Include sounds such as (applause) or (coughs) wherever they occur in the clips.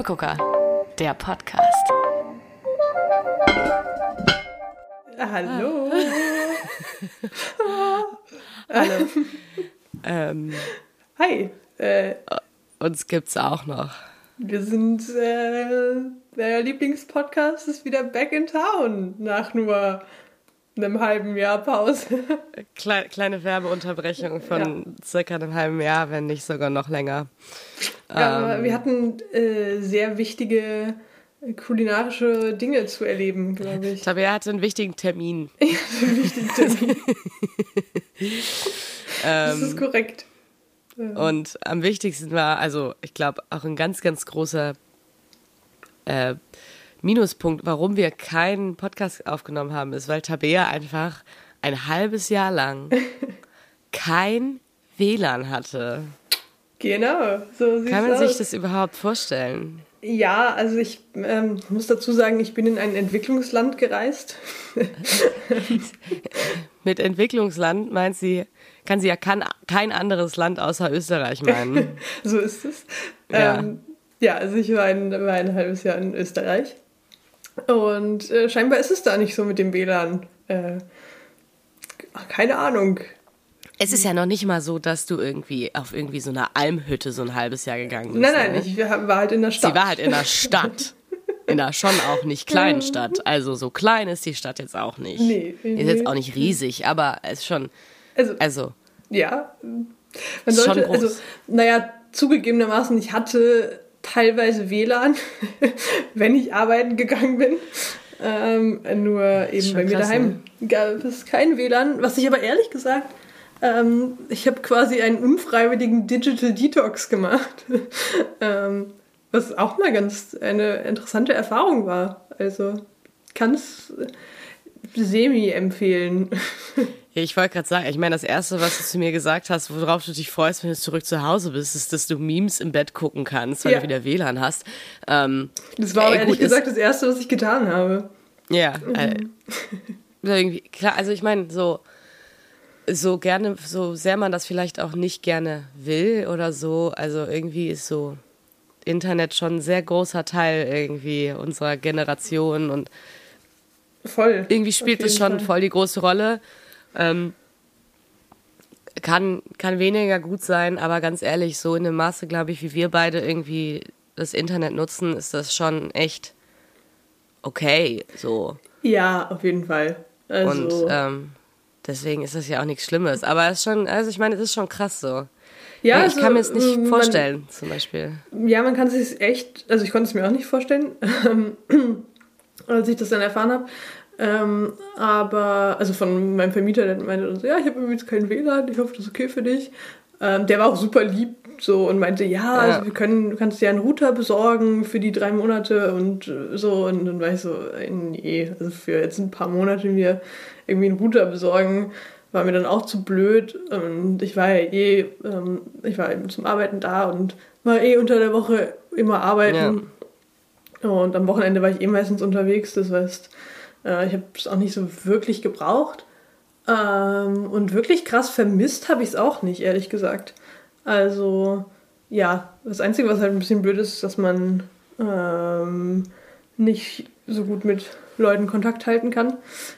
Steppegucker, der Podcast. Hallo. (laughs) Hallo. ähm, Hi. Äh, uns gibt's auch noch. wir sind, äh, der Lieblingspodcast ist wieder back in town nach nur einem halben Jahr Pause. (laughs) Klei kleine Werbeunterbrechung von circa einem halben Jahr, wenn nicht sogar noch länger. Aber Ähm, wir hatten äh, sehr wichtige äh, kulinarische Dinge zu erleben, glaube ich. Tabea hatte einen wichtigen Termin. (laughs) (laughs) Das Ähm, ist korrekt. Und am wichtigsten war, also ich glaube, auch ein ganz, ganz großer äh, Minuspunkt, warum wir keinen Podcast aufgenommen haben, ist, weil Tabea einfach ein halbes Jahr lang (laughs) kein WLAN hatte. Genau, so sieht's Kann man aus. sich das überhaupt vorstellen? Ja, also ich ähm, muss dazu sagen, ich bin in ein Entwicklungsland gereist. (laughs) Mit Entwicklungsland meint sie, kann sie ja kann, kein anderes Land außer Österreich meinen. (laughs) so ist es. Ja. Ähm, ja, also ich war ein, war ein halbes Jahr in Österreich. Und äh, scheinbar ist es da nicht so mit dem WLAN. Äh, keine Ahnung. Es ist ja noch nicht mal so, dass du irgendwie auf irgendwie so einer Almhütte so ein halbes Jahr gegangen bist. Nein, nein, ne? ich war halt in der Stadt. Sie war halt in der Stadt. In der schon auch nicht kleinen (laughs) Stadt. Also so klein ist die Stadt jetzt auch nicht. Nee, Ist nee. jetzt auch nicht riesig, aber es ist schon, Also, also, ja. Man Ist schon sollte, groß. also, naja, zugegebenermaßen, ich hatte teilweise WLAN, (laughs) wenn ich arbeiten gegangen bin. Ähm, nur eben bei mir krass, daheim gab es kein WLAN. Was ich aber ehrlich gesagt, ähm, ich habe quasi einen unfreiwilligen Digital Detox gemacht. (laughs) ähm, was auch mal ganz eine interessante Erfahrung war. Also kann es semi empfehlen. (laughs) ich wollte gerade sagen, ich meine, das Erste, was du zu mir gesagt hast, worauf du dich freust, wenn du zurück zu Hause bist, ist, dass du Memes im Bett gucken kannst, weil Ja. du wieder WLAN hast. Ähm, Das war Ey, ehrlich gut, gesagt das Erste, was ich getan habe. Ja, äh, irgendwie, klar, also ich meine, so, so gerne, so sehr man das vielleicht auch nicht gerne will oder so, also irgendwie ist so Internet schon ein sehr großer Teil irgendwie unserer Generation und Voll. irgendwie spielt es schon Fall. voll die große Rolle. Ähm, kann, kann weniger gut sein, aber ganz ehrlich, so in dem Maße, glaube ich, wie wir beide irgendwie das Internet nutzen, ist das schon echt okay, so. Ja, auf jeden Fall. Also, Und ähm, deswegen ist das ja auch nichts Schlimmes. Aber es ist schon, also ich meine, es ist schon krass so. ja, ich also, kann mir es nicht man- vorstellen, zum Beispiel. Ja, man kann es sich echt, also ich konnte es mir auch nicht vorstellen, ähm, (clears throat) als ich das dann erfahren habe. Ähm, aber, also von meinem Vermieter, der meinte dann so, ja, ich habe übrigens kein WLAN, ich hoffe, das ist okay für dich. Ähm, der war auch super lieb so und meinte, ja, also wir können, du kannst dir einen Router besorgen für die drei Monate und äh, so. Und dann war ich so, äh, nee, also für jetzt ein paar Monate mir irgendwie einen Router besorgen, war mir dann auch zu blöd. Und ich war ja eh, ähm, ich war eben zum Arbeiten da und war eh unter der Woche immer arbeiten. Und am Wochenende war ich eh meistens unterwegs, das heißt, äh, ich habe es auch nicht so wirklich gebraucht. Ähm, und wirklich krass vermisst habe ich es auch nicht, ehrlich gesagt. Also, ja, das Einzige, was halt ein bisschen blöd ist, ist, dass man ähm, nicht so gut mit Leuten Kontakt halten kann.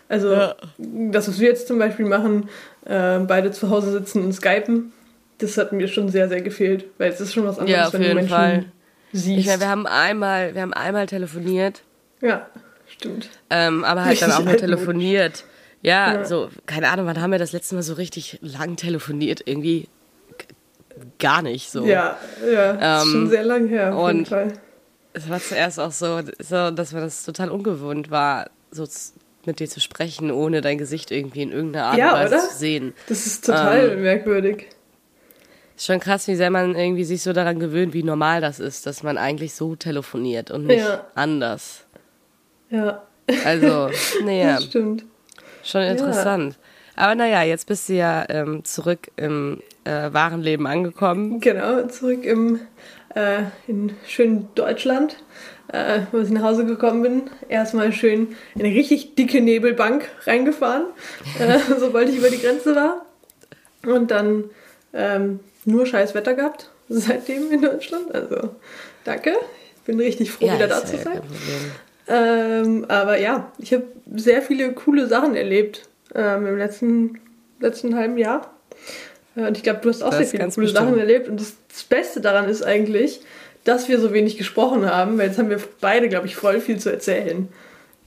Also, Ja. das, was wir jetzt zum Beispiel machen, äh, beide zu Hause sitzen und skypen, das hat mir schon sehr, sehr gefehlt, weil es ist schon was anderes, Ja, auf wenn du jeden Menschen Fall. siehst. Ich meine, wir haben einmal, wir haben einmal telefoniert, ja, stimmt. ähm, aber halt dann Richtig auch nur altmodisch. telefoniert. Ja, Ja. so, keine Ahnung, wann haben wir das letzte Mal so richtig lang telefoniert? Irgendwie gar nicht so. Ja, ja, Ähm, schon sehr lang her, auf jeden und- Fall. Es war zuerst auch so, so, dass mir das total ungewohnt war, so mit dir zu sprechen, ohne dein Gesicht irgendwie in irgendeiner Art Ja, und Weise oder? zu sehen. Das ist total Ähm, merkwürdig. Ist schon krass, wie sehr man irgendwie sich so daran gewöhnt, wie normal das ist, dass man eigentlich so telefoniert und nicht Ja. anders. Ja, Also, (laughs) naja, das stimmt. schon interessant. Aber naja, jetzt bist du ja ähm, zurück im äh, wahren Leben angekommen. Genau, zurück im, äh, in schönen Deutschland, äh, wo ich nach Hause gekommen bin. Erstmal schön in eine richtig dicke Nebelbank reingefahren, äh, (laughs) sobald ich über die Grenze war. Und dann ähm, nur scheiß Wetter gehabt, seitdem in Deutschland. Also, danke. Bin richtig froh, Ja, wieder da zu sein. Ähm, aber ja, ich habe sehr viele coole Sachen erlebt ähm, im letzten, letzten halben Jahr. Äh, Und ich glaube, du hast auch Das sehr viele coole bestimmt. Sachen erlebt. Und das, das Beste daran ist eigentlich, dass wir so wenig gesprochen haben, weil jetzt haben wir beide, glaube ich, voll viel zu erzählen.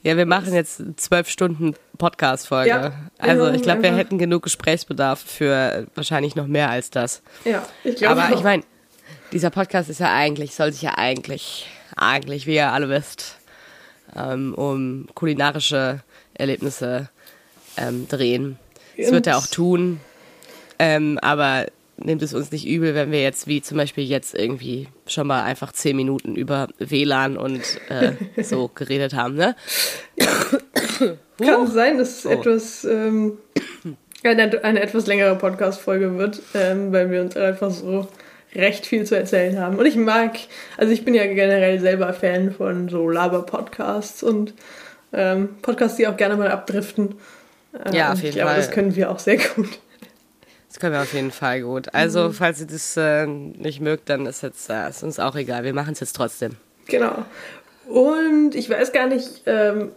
Ja, wir machen jetzt zwölf Stunden Podcast-Folge. Ja, also ich glaube, wir hätten genug Gesprächsbedarf für wahrscheinlich noch mehr als das. Ja, ich glaube Aber auch. ich meine, dieser Podcast ist ja eigentlich, soll sich ja eigentlich, eigentlich, wie ihr alle wisst, ähm, um kulinarische Erlebnisse ähm, drehen. Das wird er auch tun. Ähm, aber nehmt es uns nicht übel, wenn wir jetzt, wie zum Beispiel jetzt irgendwie schon mal einfach zehn Minuten über WLAN und äh, (laughs) so geredet haben, ne? (coughs) Kann sein, dass es Oh. etwas ähm, eine, eine etwas längere Podcast-Folge wird, ähm, weil wir uns einfach so recht viel zu erzählen haben. Und ich mag, also ich bin ja generell selber Fan von so Laber-Podcasts und ähm, Podcasts, die auch gerne mal abdriften. Ähm, Ja, auf jeden ich glaube, Fall. das können wir auch sehr gut. Das können wir auf jeden Fall gut. Also, falls ihr das äh, nicht mögt, dann ist jetzt äh, ist uns auch egal. Wir machen es jetzt trotzdem. Genau. Und ich weiß gar nicht, ähm,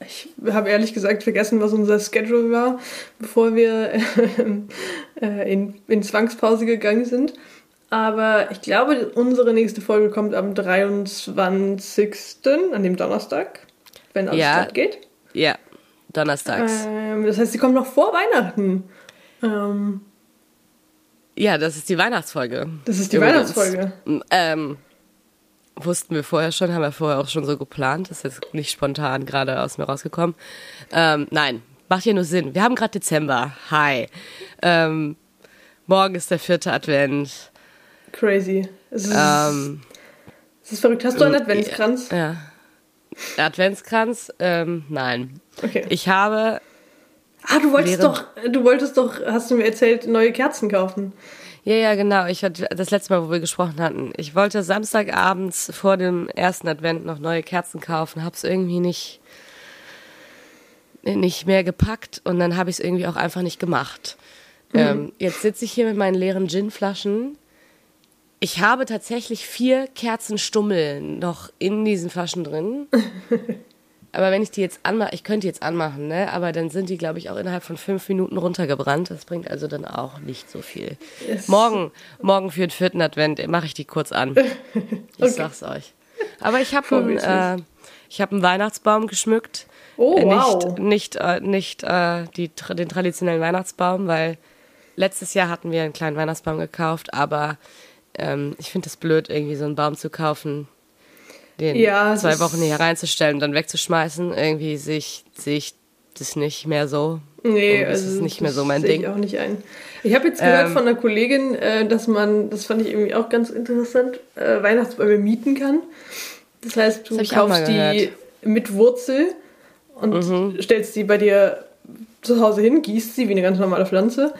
ich habe ehrlich gesagt vergessen, was unser Schedule war, bevor wir (laughs) äh, in, in Zwangspause gegangen sind. Aber ich glaube, unsere nächste Folge kommt am 23. an dem Donnerstag, wenn alles Ja. geht. Ja, donnerstags. Ähm, das heißt, sie kommt noch vor Weihnachten. Ähm, Ja, das ist die Weihnachtsfolge. das ist die Übrigens. Weihnachtsfolge. Ähm, wussten wir vorher schon, haben wir vorher auch schon so geplant. Das ist jetzt nicht spontan gerade aus mir rausgekommen. Ähm, nein, macht ja nur Sinn. Wir haben gerade Dezember. Hi. Ähm, morgen ist der vierte Advent. Crazy. Es ist, Ähm, es ist verrückt. Hast du einen Adventskranz? ja. Adventskranz? Ähm, nein. Okay. Ich habe Ah, du wolltest doch, du wolltest doch, hast du mir erzählt, neue Kerzen kaufen. Ja, ja, genau. Ich hatte das letzte Mal, wo wir gesprochen hatten. Ich wollte Samstagabends vor dem ersten Advent noch neue Kerzen kaufen, hab's irgendwie nicht nicht mehr gepackt und dann habe ich es irgendwie auch einfach nicht gemacht. Ähm, jetzt sitze ich hier mit meinen leeren Ginflaschen. Ich habe tatsächlich vier Kerzenstummel noch in diesen Flaschen drin. (laughs) Aber wenn ich die jetzt anmache, ich könnte die jetzt anmachen, ne? Aber dann sind die, glaube ich, auch innerhalb von fünf Minuten runtergebrannt. Das bringt also dann auch nicht so viel. Es- Morgen, morgen für den vierten Advent mache ich die kurz an. (laughs) Ich Okay. sag's euch. Aber ich habe (laughs) einen, äh, ich hab einen Weihnachtsbaum geschmückt. Oh, Äh, wow. Nicht, nicht, äh, nicht äh, die, den traditionellen Weihnachtsbaum, weil letztes Jahr hatten wir einen kleinen Weihnachtsbaum gekauft, aber ähm, ich finde es blöd, irgendwie so einen Baum zu kaufen, den Ja, zwei Wochen hier reinzustellen und dann wegzuschmeißen. Irgendwie sehe ich, sehe ich das nicht mehr so. Nee, das also ist nicht mehr so mein Ding. Ich auch nicht ein. Ich habe jetzt gehört Ähm, von einer Kollegin, äh, dass man, das fand ich irgendwie auch ganz interessant, äh, Weihnachtsbäume mieten kann. Das heißt, du Das kaufst die. Mhm. mit Wurzel und stellst die bei dir zu Hause hin, gießt sie wie eine ganz normale Pflanze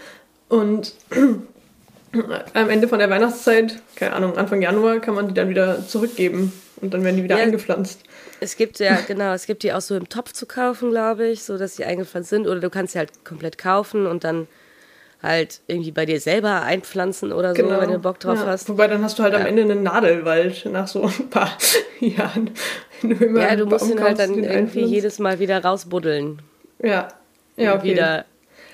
und (clears throat) am Ende von der Weihnachtszeit, keine Ahnung, Anfang Januar, kann man die dann wieder zurückgeben und dann werden die wieder Ja. eingepflanzt. Es gibt ja, genau, es gibt die auch so im Topf zu kaufen, glaube ich, so dass sie eingepflanzt sind. Oder du kannst sie halt komplett kaufen und dann halt irgendwie bei dir selber einpflanzen oder so, wenn du Bock drauf Genau. ja. hast. Wobei dann hast du halt am Ja. Ende einen Nadelwald nach so ein paar (laughs) Jahren. Du Ja, du musst ihn halt dann irgendwie einpflanzt. jedes Mal wieder rausbuddeln. Ja, ja okay. Wieder.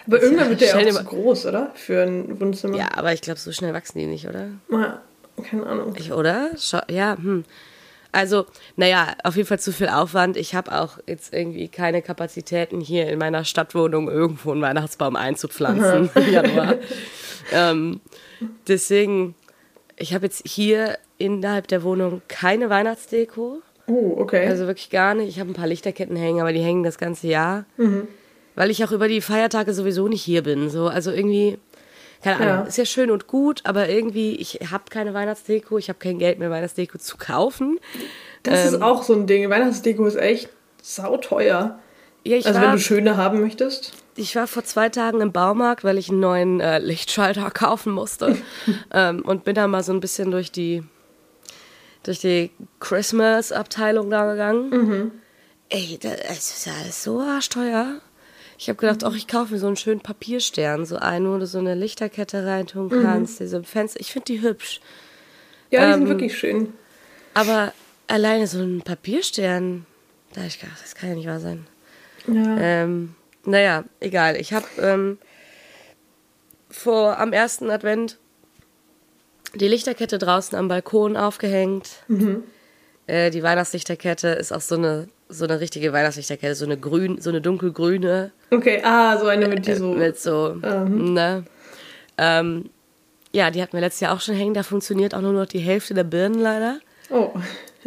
Aber irgendwann wird der Stell auch zu groß, oder? Für ein Wohnzimmer. Ja, aber ich glaube, so schnell wachsen die nicht, oder? Ja, keine Ahnung. Ich, oder? Schau, ja, hm. Also, naja, auf jeden Fall zu viel Aufwand. Ich habe auch jetzt irgendwie keine Kapazitäten, hier in meiner Stadtwohnung irgendwo einen Weihnachtsbaum einzupflanzen im Januar. ähm, deswegen, ich habe jetzt hier innerhalb der Wohnung keine Weihnachtsdeko. Oh, okay. Also wirklich gar nicht. Ich habe ein paar Lichterketten hängen, aber die hängen das ganze Jahr. Mhm. Weil ich auch über die Feiertage sowieso nicht hier bin. So, also irgendwie, keine Ahnung, Ja. ist ja schön und gut, aber irgendwie, ich habe keine Weihnachtsdeko, ich habe kein Geld mehr, Weihnachtsdeko zu kaufen. das ähm, ist auch so ein Ding. Weihnachtsdeko ist echt sauteuer. Ja, Also wenn war, du schöne haben möchtest. ich war vor zwei Tagen im Baumarkt, weil ich einen neuen äh, Lichtschalter (laughs) kaufen musste. (laughs) ähm, und bin da mal so ein bisschen durch die, durch die Christmas-Abteilung da gegangen. Mhm. Ey, das ist ja alles so arschteuer. Ich habe gedacht, ach, ich kaufe mir so einen schönen Papierstern, so einen, wo du so eine Lichterkette reintun Mhm. kannst, diese Fenster. Ich finde die hübsch. Ja, die sind Ähm, wirklich schön. Aber alleine so ein Papierstern. Da habe ich gedacht, das kann ja nicht wahr sein. Ja. Ähm, naja, egal. Ich habe ähm, vor am ersten Advent die Lichterkette draußen am Balkon aufgehängt. Äh, die Weihnachtslichterkette ist auch so eine so eine richtige Weihnachtslichterkette, so eine grün, so eine dunkelgrüne Okay, ah, so eine mit die äh, so. mit so, Mhm. ne? Ähm, ja, die hatten wir letztes Jahr auch schon hängen. Da funktioniert auch nur noch die Hälfte der Birnen leider. Oh.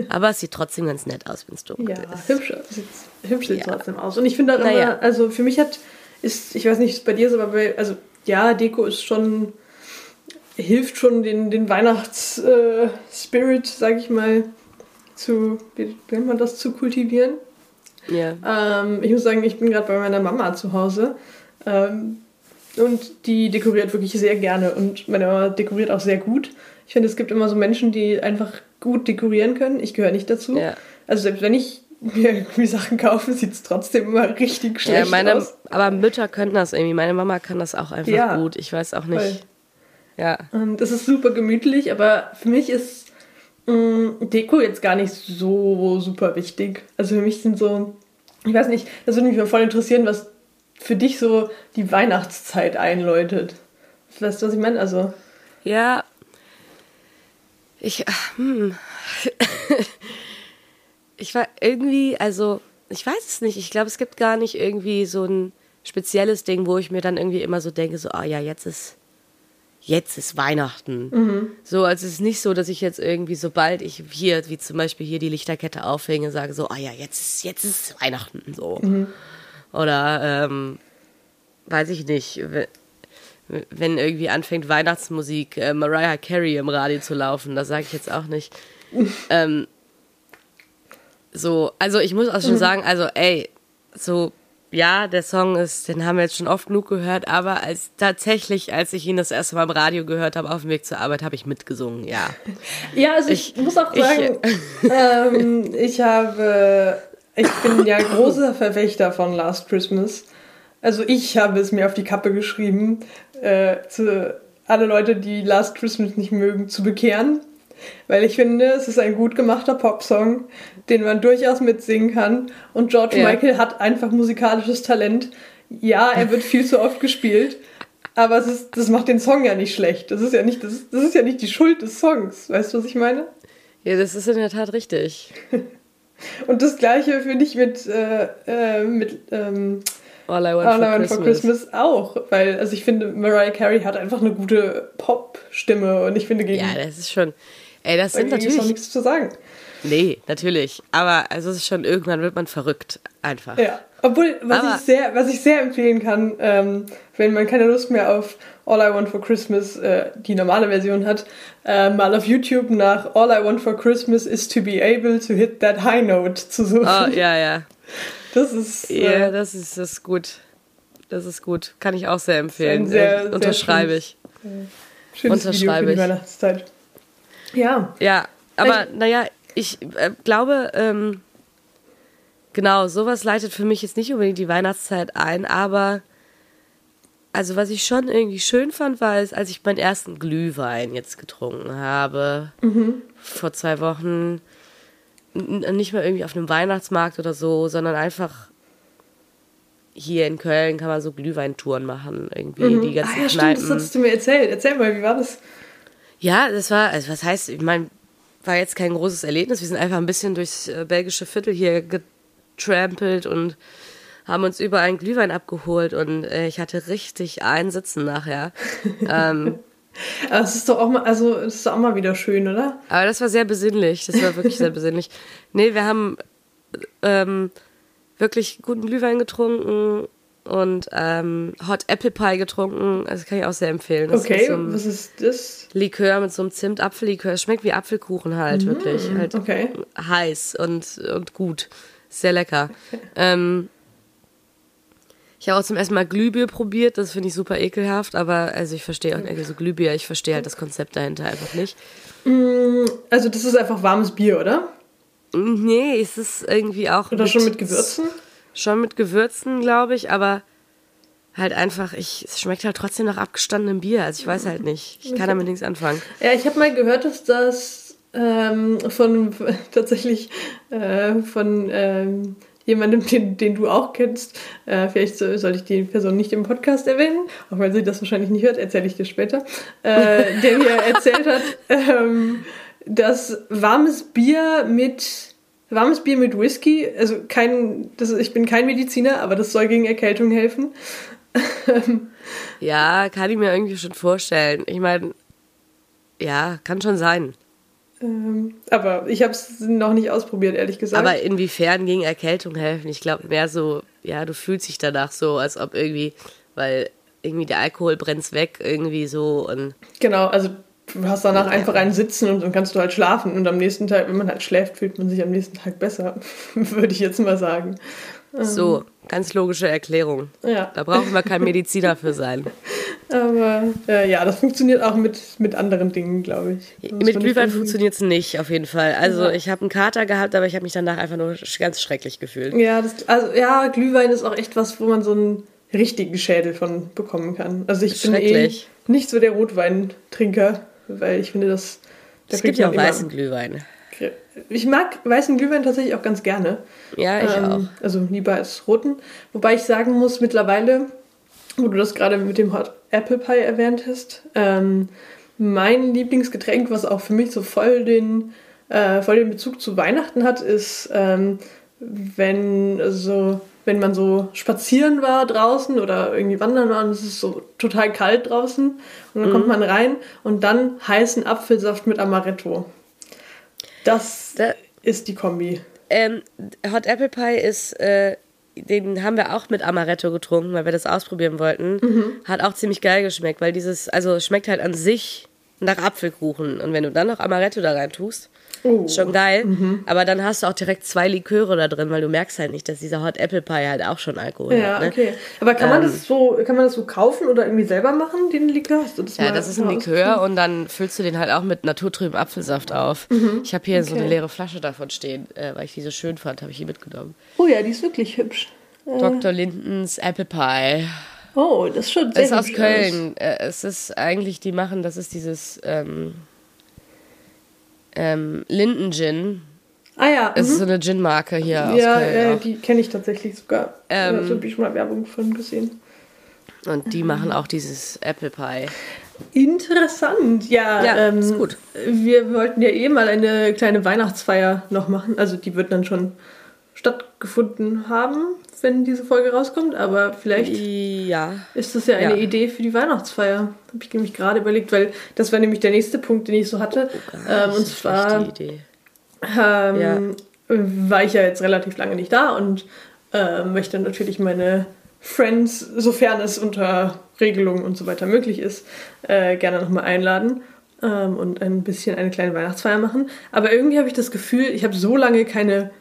Aber es sieht trotzdem ganz nett aus, wenn es dunkel Ja, ist. hübsch, sieht, hübsch sieht Ja. trotzdem aus. Und ich finde auch immer, Naja. also für mich hat, ist, ich weiß nicht, wie es bei dir ist, aber bei, also ja, Deko ist schon, hilft schon den, den Weihnachts-Spirit, äh, sag ich mal, zu, wie nennt man das, zu kultivieren. Ja. Ähm, ich muss sagen, ich bin gerade bei meiner Mama zu Hause. Ähm, und die dekoriert wirklich sehr gerne. Und meine Mama dekoriert auch sehr gut. Ich finde, es gibt immer so Menschen, die einfach gut dekorieren können. Ich gehöre nicht dazu. Ja. Also selbst wenn ich mir irgendwie Sachen kaufe, sieht es trotzdem immer richtig schlecht Ja, meine, aus. aber Mütter können das irgendwie. Meine Mama kann das auch einfach Ja. gut. Ich weiß auch nicht. Voll. Ja. Und das ist super gemütlich, aber für mich ist Deko jetzt gar nicht so super wichtig. Also für mich sind so, ich weiß nicht, das würde mich voll interessieren, was für dich so die Weihnachtszeit einläutet. Weißt du, was ich meine? Also, Ja. Ich, hm. (laughs) ich war irgendwie, also, ich weiß es nicht. Ich glaube, es gibt gar nicht irgendwie so ein spezielles Ding, wo ich mir dann irgendwie immer so denke, so, ah ja, jetzt ist, jetzt ist Weihnachten. So, also es ist nicht so, dass ich jetzt irgendwie, sobald ich hier, wie zum Beispiel hier die Lichterkette aufhänge, sage so, ah ja, jetzt ist, jetzt ist Weihnachten, so. Oder, ähm, weiß ich nicht, we- wenn irgendwie anfängt Weihnachtsmusik, äh, Mariah Carey im Radio zu laufen, das sage ich jetzt auch nicht. (laughs) ähm, so, also ich muss auch schon sagen, also ey, so, ja, der Song ist, den haben wir jetzt schon oft genug gehört, aber als tatsächlich, als ich ihn das erste Mal im Radio gehört habe, auf dem Weg zur Arbeit, habe ich mitgesungen, ja. (laughs) ja, also ich, Ich- muss auch ich- sagen, (laughs) ähm, ich habe, ich bin ja großer Verfechter von Last Christmas. Also ich habe es mir auf die Kappe geschrieben, äh, zu alle Leute, die Last Christmas nicht mögen, zu bekehren. Weil ich finde, es ist ein gut gemachter Popsong, den man durchaus mitsingen kann. Und George Ja. Michael hat einfach musikalisches Talent. Ja, er wird viel zu oft gespielt. Aber es ist, das macht den Song ja nicht schlecht. Das ist ja nicht, das ist, das ist ja nicht die Schuld des Songs. Weißt du, was ich meine? Ja, das ist in der Tat richtig. (laughs) Und das gleiche finde ich mit, äh, äh, mit ähm, All I Want, All I for, Want Christmas. for Christmas auch. Weil, also ich finde, Mariah Carey hat einfach eine gute Pop-Stimme und ich finde, gegen Ja, das ist schon, ey, das sind ist noch natürlich, nichts zu sagen. nee, natürlich, aber also es ist schon, irgendwann wird man verrückt, einfach. Ja. Obwohl, was, Aber- ich, sehr, was ich sehr empfehlen kann, ähm, wenn man keine Lust mehr auf All I Want for Christmas, äh, die normale Version hat, äh, mal auf YouTube nach All I Want for Christmas is to be able to hit that high note zu suchen. Oh, ja, ja. Das ist. Ja, Äh, das ist, das ist gut. Das ist gut. Kann ich auch sehr empfehlen. Sehr- Äh, sehr Unterschreibe schönes- ich. schönes Video für unterschreibe die ich. Weihnachtszeit. Ja. Ja, aber naja, ich äh, glaube, ähm, genau, sowas leitet für mich jetzt nicht unbedingt die Weihnachtszeit ein, aber also was ich schon irgendwie schön fand, war es, als ich meinen ersten Glühwein jetzt getrunken habe, vor zwei Wochen, nicht mal irgendwie auf einem Weihnachtsmarkt oder so, sondern einfach hier in Köln kann man so Glühweintouren machen, irgendwie die ganzen Ah ja, stimmt, Kneipen. das hattest du mir erzählt. Erzähl mal, wie war das? Ja, das war, also was heißt, ich meine, war jetzt kein großes Erlebnis. Wir sind einfach ein bisschen durchs äh, belgische Viertel hier getrampelt und haben uns überall einen Glühwein abgeholt und äh, ich hatte richtig einsitzen nachher. (laughs) ähm, Aber es ist doch auch mal, also es ist auch mal wieder schön, oder? aber das war sehr besinnlich. Das war wirklich sehr besinnlich. Nee, wir haben ähm, wirklich guten Glühwein getrunken und ähm, Hot Apple Pie getrunken. Das kann ich auch sehr empfehlen. Das Okay, ist so was ist das? Likör mit so einem Zimt-Apfellikör. Es schmeckt wie Apfelkuchen halt, wirklich. Halt Okay. heiß und, und gut. Sehr lecker. Ähm, ich habe auch zum ersten Mal Glühbier probiert, das finde ich super ekelhaft, aber also ich verstehe auch, also Glühbier, ich verstehe halt das Konzept dahinter einfach nicht. Also das ist einfach warmes Bier, oder? Nee, es ist irgendwie auch. Oder schon mit Gewürzen? Schon mit Gewürzen, glaube ich, aber halt einfach, ich, es schmeckt halt trotzdem nach abgestandenem Bier. Also ich weiß halt nicht. Ich kann damit nichts anfangen. Ja, ich habe mal gehört, dass das ähm, von (laughs) tatsächlich äh, von ähm, jemandem, den, den du auch kennst. Äh, vielleicht so, sollte ich die Person nicht im Podcast erwähnen, auch wenn sie das wahrscheinlich nicht hört, erzähle ich dir später, äh, der mir (laughs) erzählt hat, ähm, dass warmes Bier mit warmes Bier mit Whisky, also kein, das, ich bin kein Mediziner, aber das soll gegen Erkältung helfen. ja, kann ich mir irgendwie schon vorstellen. Ich meine, ja, kann schon sein. Ähm, aber ich habe es noch nicht ausprobiert, ehrlich gesagt. Aber inwiefern gegen Erkältung helfen? Ich glaube mehr so, ja, du fühlst dich danach so, als ob irgendwie, weil irgendwie der Alkohol brennt weg, irgendwie so und. Genau, also du hast danach einfach einen Sitzen und dann kannst du halt schlafen und am nächsten Tag, wenn man halt schläft, fühlt man sich am nächsten Tag besser, (laughs) würde ich jetzt mal sagen. So, ähm. ganz logische Erklärung. Ja. Da brauchen wir kein Mediziner für sein. (laughs) Aber äh, ja, das funktioniert auch mit, mit anderen Dingen, glaube ich. Das mit Glühwein funktioniert es nicht, auf jeden Fall. Also ja. ich habe einen Kater gehabt, aber ich habe mich danach einfach nur ganz schrecklich gefühlt. Ja, das, also ja, Glühwein ist auch echt was, wo man so einen richtigen Schädel von bekommen kann. Also ich bin eh nicht so der Rotweintrinker, weil ich finde, das... Da es gibt ja auch weißen Glühwein. Ich mag weißen Glühwein tatsächlich auch ganz gerne. Ja, ich ähm, auch. Also lieber als roten. Wobei ich sagen muss, mittlerweile, wo du das gerade mit dem Hot Apple Pie erwähnt hast, ähm, mein Lieblingsgetränk, was auch für mich so voll den, äh, voll den Bezug zu Weihnachten hat, ist, ähm, wenn so wenn man so spazieren war draußen oder irgendwie wandern war und es ist so total kalt draußen und dann mhm. kommt man rein und dann heißen Apfelsaft mit Amaretto. Das da, ist die Kombi. Ähm, Hot Apple Pie ist, äh, den haben wir auch mit Amaretto getrunken, weil wir das ausprobieren wollten. Mhm. Hat auch ziemlich geil geschmeckt, weil dieses, also schmeckt halt an sich nach Apfelkuchen. Und wenn du dann noch Amaretto da rein tust, Oh. Schon geil. Mhm. Aber dann hast du auch direkt zwei Liköre da drin, weil du merkst halt nicht, dass dieser Hot Apple Pie halt auch schon Alkohol ja, hat. Ja, ne? okay. Aber kann man ähm, das so, kann man das so kaufen oder irgendwie selber machen, den Likör? Hast du das ja, das ist ein Likör und dann füllst du den halt auch mit naturtrüben Apfelsaft auf. Mhm. Ich habe hier okay. so eine leere Flasche davon stehen, äh, weil ich die so schön fand, habe ich hier mitgenommen. Oh ja, die ist wirklich hübsch. Äh. Dr. Lindens Apple Pie. Oh, das ist schon sehr Es ist aus Köln. Aus. Äh, es ist eigentlich, die machen, das ist dieses ähm, ähm, Linden Gin. Ah ja. Es ist mhm. so eine Gin-Marke hier ja, aus Köln. Ja, auch. die kenne ich tatsächlich sogar. Ähm, da habe ich schon mal Werbung von gesehen. Und die machen auch dieses Apple Pie. Interessant, ja. Ja, ähm, ist gut. Wir wollten ja eh mal eine kleine Weihnachtsfeier noch machen. Also die wird dann schon stattgefunden haben, wenn diese Folge rauskommt. Aber vielleicht ja. ist das ja eine ja. Idee für die Weihnachtsfeier. Habe ich nämlich gerade überlegt, weil das war nämlich der nächste Punkt, den ich so hatte. Oh ähm, und zwar ähm, ja. war ich ja jetzt relativ lange nicht da und äh, möchte natürlich meine Friends, sofern es unter Regelungen und so weiter möglich ist, äh, gerne nochmal einladen ähm, und ein bisschen eine kleine Weihnachtsfeier machen. Aber irgendwie habe ich das Gefühl, ich habe so lange keine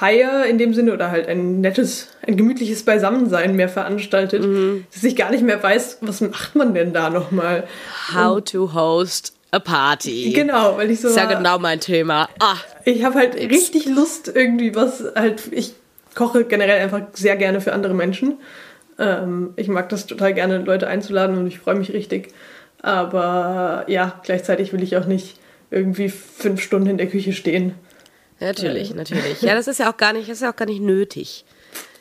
Feier in dem Sinne oder halt ein nettes, ein gemütliches Beisammensein mehr veranstaltet, mhm. dass ich gar nicht mehr weiß, was macht man denn da nochmal. How und, to host a party. Genau, weil ich so. Das ist ja genau mein Thema. Ah, ich habe halt richtig Lust irgendwie was halt. Ich koche generell einfach sehr gerne für andere Menschen. Ähm, ich mag das total gerne, Leute einzuladen und ich freue mich richtig. Aber ja, gleichzeitig will ich auch nicht irgendwie fünf Stunden in der Küche stehen Natürlich, natürlich. Ja, das ist ja auch gar nicht, das ist ja auch gar nicht nötig.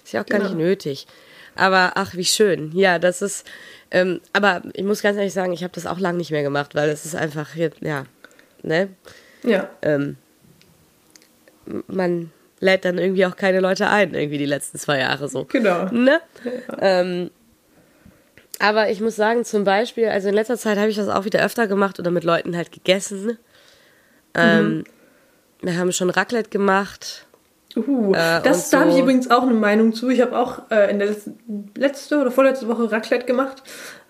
Ist ja auch gar genau. nicht nötig. Aber ach, wie schön. Ja, das ist. Ähm, aber ich muss ganz ehrlich sagen, ich habe das auch lange nicht mehr gemacht, weil es ist einfach, ja, ne? Ja. Ähm, man lädt dann irgendwie auch keine Leute ein, irgendwie die letzten zwei Jahre so. Genau. Ne? Ja. Ähm, aber ich muss sagen, zum Beispiel, also in letzter Zeit habe ich das auch wieder öfter gemacht oder mit Leuten halt gegessen. Ähm, mhm. Wir haben schon Raclette gemacht. Uh, äh, das, so. da habe ich übrigens auch eine Meinung zu. Ich habe auch äh, in der letzte oder vorletzte Woche Raclette gemacht.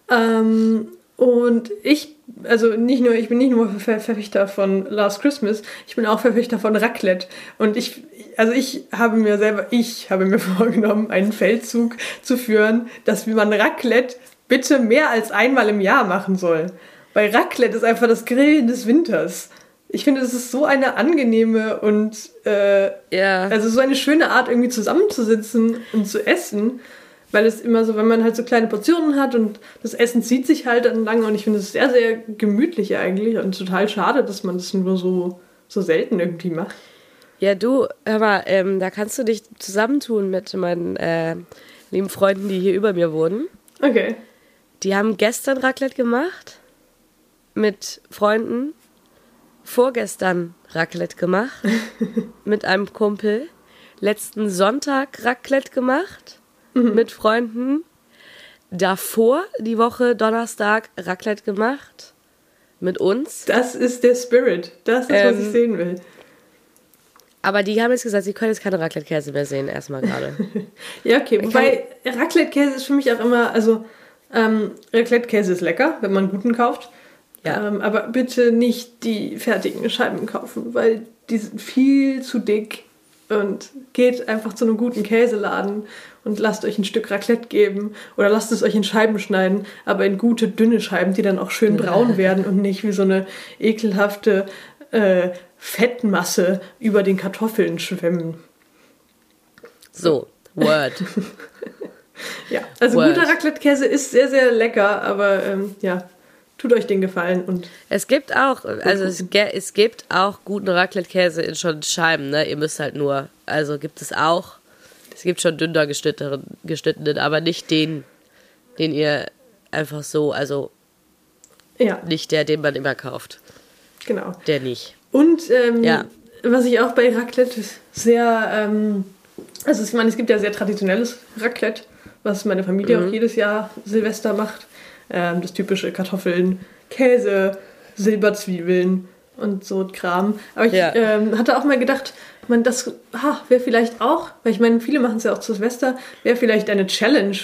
Ähm, und ich, also nicht nur, ich bin nicht nur Ver Verfechter von Last Christmas, ich bin auch Verfechter von Raclette. Und ich, also ich habe mir selber, ich habe mir (laughs) vorgenommen, einen Feldzug zu führen, dass man Raclette bitte mehr als einmal im Jahr machen soll. Weil Raclette ist einfach das Grillen des Winters ich finde, es ist so eine angenehme und äh, ja. also so eine schöne Art, irgendwie zusammenzusitzen und zu essen. weil es immer so, wenn man halt so kleine Portionen hat und das Essen zieht sich halt dann lange und ich finde es sehr, sehr gemütlich eigentlich und total schade, dass man das nur so, so selten irgendwie macht. Ja, du, hör mal, ähm, da kannst du dich zusammentun mit meinen äh, lieben Freunden, die hier über mir wohnen. Okay. Die haben gestern Raclette gemacht mit Freunden, vorgestern Raclette gemacht (laughs) mit einem Kumpel, letzten Sonntag Raclette gemacht mit Freunden, davor die Woche Donnerstag Raclette gemacht mit uns. Das ist der Spirit. Das ist, was Ähm, ich sehen will. Aber die haben jetzt gesagt, sie können jetzt keine Raclette-Käse mehr sehen, erstmal gerade. (laughs) Ja, okay. Wobei Raclette-Käse ist für mich auch immer, also ähm, Raclette-Käse ist lecker, wenn man guten kauft. Ja. Ähm, aber bitte nicht die fertigen Scheiben kaufen, weil die sind viel zu dick. Und geht einfach zu einem guten Käseladen und lasst euch ein Stück Raclette geben oder lasst es euch in Scheiben schneiden, aber in gute, dünne Scheiben, die dann auch schön (laughs) braun werden und nicht wie so eine ekelhafte äh, Fettmasse über den Kartoffeln schwimmen. So, Word. (laughs) Ja, also Word. guter Raclette-Käse ist sehr, sehr lecker, aber ähm, ja, tut euch den Gefallen und Es gibt auch, also es, es gibt auch guten Raclette-Käse in schon Scheiben, ne? Ihr müsst halt nur, also gibt es auch, es gibt schon dünner geschnittenen, geschnittenen aber nicht den, den ihr einfach so, also ja, nicht der, den man immer kauft. genau. Der nicht. Und ähm, Ja. was ich auch bei Raclette sehr, ähm, also ich meine, es gibt ja sehr traditionelles Raclette, was meine Familie Mhm. auch jedes Jahr Silvester macht. Ähm, das typische Kartoffeln, Käse, Silberzwiebeln und so Kram. Aber ich Ja. ähm, hatte auch mal gedacht, man, das wäre vielleicht auch, weil ich meine, viele machen es ja auch zu Silvester, wäre vielleicht eine Challenge,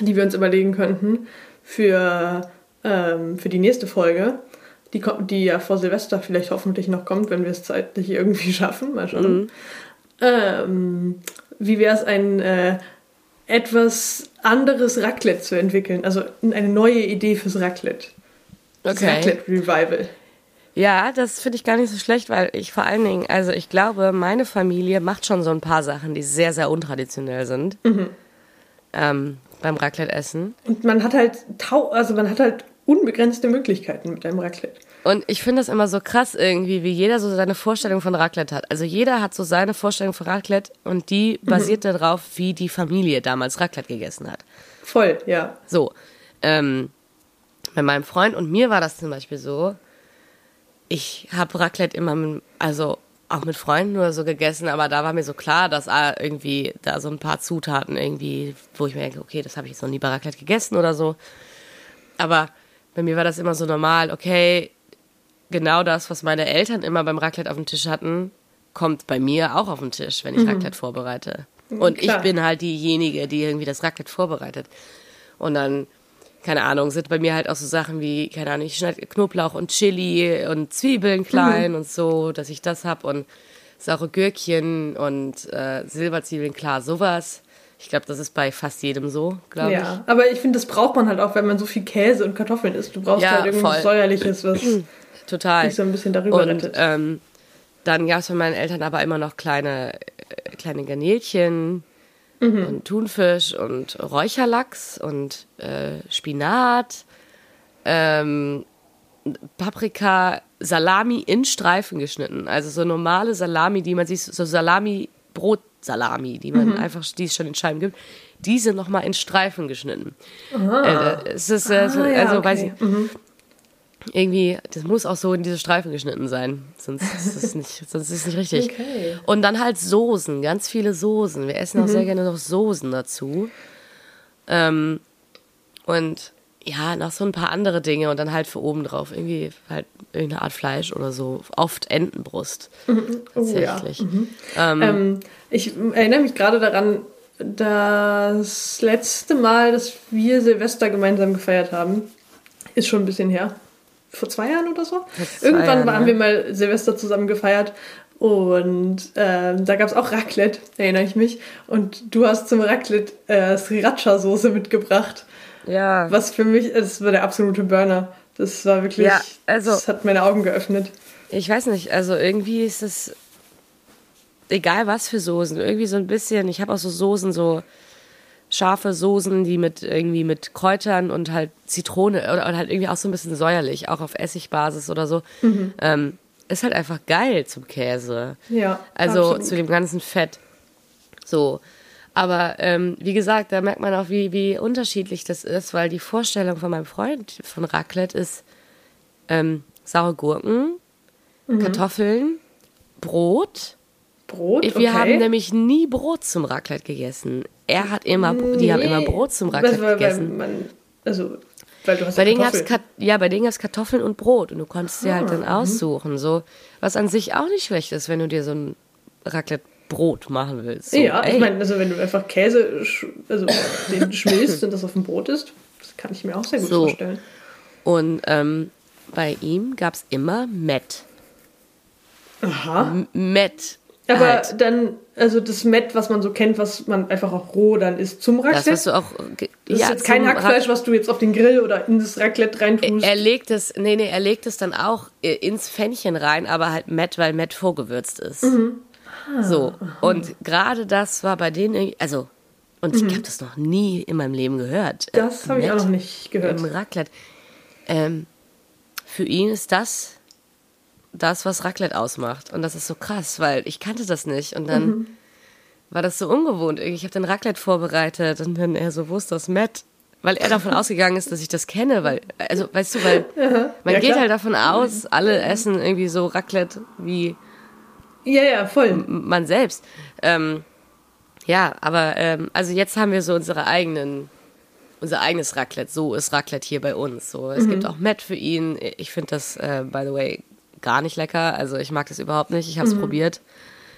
die wir uns überlegen könnten für, ähm, für die nächste Folge, die, die ja vor Silvester vielleicht hoffentlich noch kommt, wenn wir es zeitlich (laughs) irgendwie schaffen. Mal schauen. Ähm, wie wäre es, ein äh, etwas anderes Raclette zu entwickeln? Also eine neue Idee fürs Raclette. Das Okay. Raclette Revival. Ja, das finde ich gar nicht so schlecht, weil ich vor allen Dingen, also ich glaube, meine Familie macht schon so ein paar Sachen, die sehr, sehr untraditionell sind. Ähm, beim Raclette-Essen. Und man hat halt tau also man hat halt unbegrenzte Möglichkeiten mit einem Raclette. Und ich finde das immer so krass irgendwie, wie jeder so seine Vorstellung von Raclette hat. Also jeder hat so seine Vorstellung von Raclette und die basiert darauf, wie die Familie damals Raclette gegessen hat. Voll, ja. So, ähm, bei meinem Freund und mir war das zum Beispiel so, ich habe Raclette immer, mit, also auch mit Freunden oder so gegessen, aber da war mir so klar, dass ah, irgendwie da so ein paar Zutaten irgendwie, wo ich mir denke, okay, das habe ich jetzt noch nie bei Raclette gegessen oder so. Aber bei mir war das immer so normal, okay, genau das, was meine Eltern immer beim Raclette auf dem Tisch hatten, kommt bei mir auch auf den Tisch, wenn ich Raclette vorbereite. Und ich klar. bin halt diejenige, die irgendwie das Raclette vorbereitet. Und dann, keine Ahnung, sind bei mir halt auch so Sachen wie, keine Ahnung, ich schneide Knoblauch und Chili und Zwiebeln klein und so, dass ich das hab und saure Gürkchen und äh, Silberzwiebeln, klar, sowas. Ich glaube, das ist bei fast jedem so, glaube ich. Ja, aber ich finde, das braucht man halt auch, wenn man so viel Käse und Kartoffeln isst. Du brauchst Ja, halt irgendwas voll. Säuerliches, was (clears throat) Total. dich so ein bisschen darüber Und rettet. ähm, dann gab es von meinen Eltern aber immer noch kleine, äh, kleine Garnelchen Mhm. und Thunfisch und Räucherlachs und äh, Spinat, ähm, Paprika, Salami in Streifen geschnitten. Also so normale Salami, die man sich, so Salami, Brotsalami, die man einfach, die es schon in Scheiben gibt, die sind nochmal in Streifen geschnitten. Äh, es ist, äh, so, Ah, ja, also weiß okay. ich, irgendwie, das muss auch so in diese Streifen geschnitten sein. Sonst ist es (laughs) nicht, sonst ist es nicht richtig. Okay. Und dann halt Soßen, ganz viele Soßen. Wir essen auch Mhm. sehr gerne noch Soßen dazu. Ähm, und ja, noch so ein paar andere Dinge und dann halt für oben drauf. Irgendwie halt irgendeine Art Fleisch oder so. Oft Entenbrust. Oh, ja. Tatsächlich. Ähm, Ähm, ich erinnere mich gerade daran, das letzte Mal, dass wir Silvester gemeinsam gefeiert haben, ist schon ein bisschen her. Vor zwei Jahren oder so. Irgendwann Jahren, haben ja. wir mal Silvester zusammen gefeiert und ähm, da gab es auch Raclette, erinnere ich mich. Und du hast zum Raclette äh, Sriracha-Soße mitgebracht, ja. was für mich, das war der absolute Burner. Das war wirklich, Ja, also- das hat meine Augen geöffnet. Ich weiß nicht, also irgendwie ist es egal was für Soßen, irgendwie so ein bisschen, ich habe auch so Soßen so scharfe Soßen, die mit irgendwie mit Kräutern und halt Zitrone oder, oder halt irgendwie auch so ein bisschen säuerlich, auch auf Essigbasis oder so. Mhm. Ähm, ist halt einfach geil zum Käse. Ja, Also absolut. zu dem ganzen Fett. So. Aber ähm, wie gesagt, da merkt man auch, wie, wie unterschiedlich das ist, weil die Vorstellung von meinem Freund von Raclette ist ähm, saure Gurken, Mhm. Kartoffeln, Brot. Brot, Wir okay. haben nämlich nie Brot zum Raclette gegessen. Er hat immer, die haben immer Nee. Brot zum Raclette weil gegessen. Man, also, weil du hast Bei ja denen gab's. Kat ja, bei denen gab's Kartoffeln und Brot und du konntest dir halt dann Ah, mhm. aussuchen, so was an sich auch nicht schlecht ist, wenn du dir so ein Raclette Brot machen willst. So, ja, ey. ich meine, also wenn du einfach Käse, also den (laughs) schmilzt und das auf dem Brot isst, das kann ich mir auch sehr gut So. vorstellen. Und ähm, bei ihm gab's immer Met. Aha. M- Met. Aber halt. dann, also das Met, was man so kennt, was man einfach auch roh dann isst zum Das, Raclette. was du auch. das ja, ist jetzt kein Hackfleisch, was du jetzt auf den Grill oder in das Raclette reintust. Er legt es, nee, nee, er legt es dann auch äh, ins Pfännchen rein, aber halt Met, weil Met vorgewürzt ist. Mhm. So. Und gerade das war bei denen irgendwie, also, und ich habe das noch nie in meinem Leben gehört. Mhm. das Äh, habe ich auch noch nicht gehört. Im Raclette. Ähm, für ihn ist das das, was Raclette ausmacht. Und das ist so krass, weil ich kannte das nicht. Und dann Mhm. war das so ungewohnt. Ich habe den Raclette vorbereitet und dann er so, wo ist das Met? Weil er davon (laughs) ausgegangen ist, dass ich das kenne, weil, also, weißt du, weil man Ja, geht klar. halt davon aus, alle essen irgendwie so Raclette wie Ja, ja, voll. man selbst. Ähm, ja, aber ähm, also jetzt haben wir so unsere eigenen, unser eigenes Raclette. So ist Raclette hier bei uns. So, es gibt auch Met für ihn. Ich finde das, äh, by the way, gar nicht lecker. Also ich mag das überhaupt nicht. Ich habe es probiert.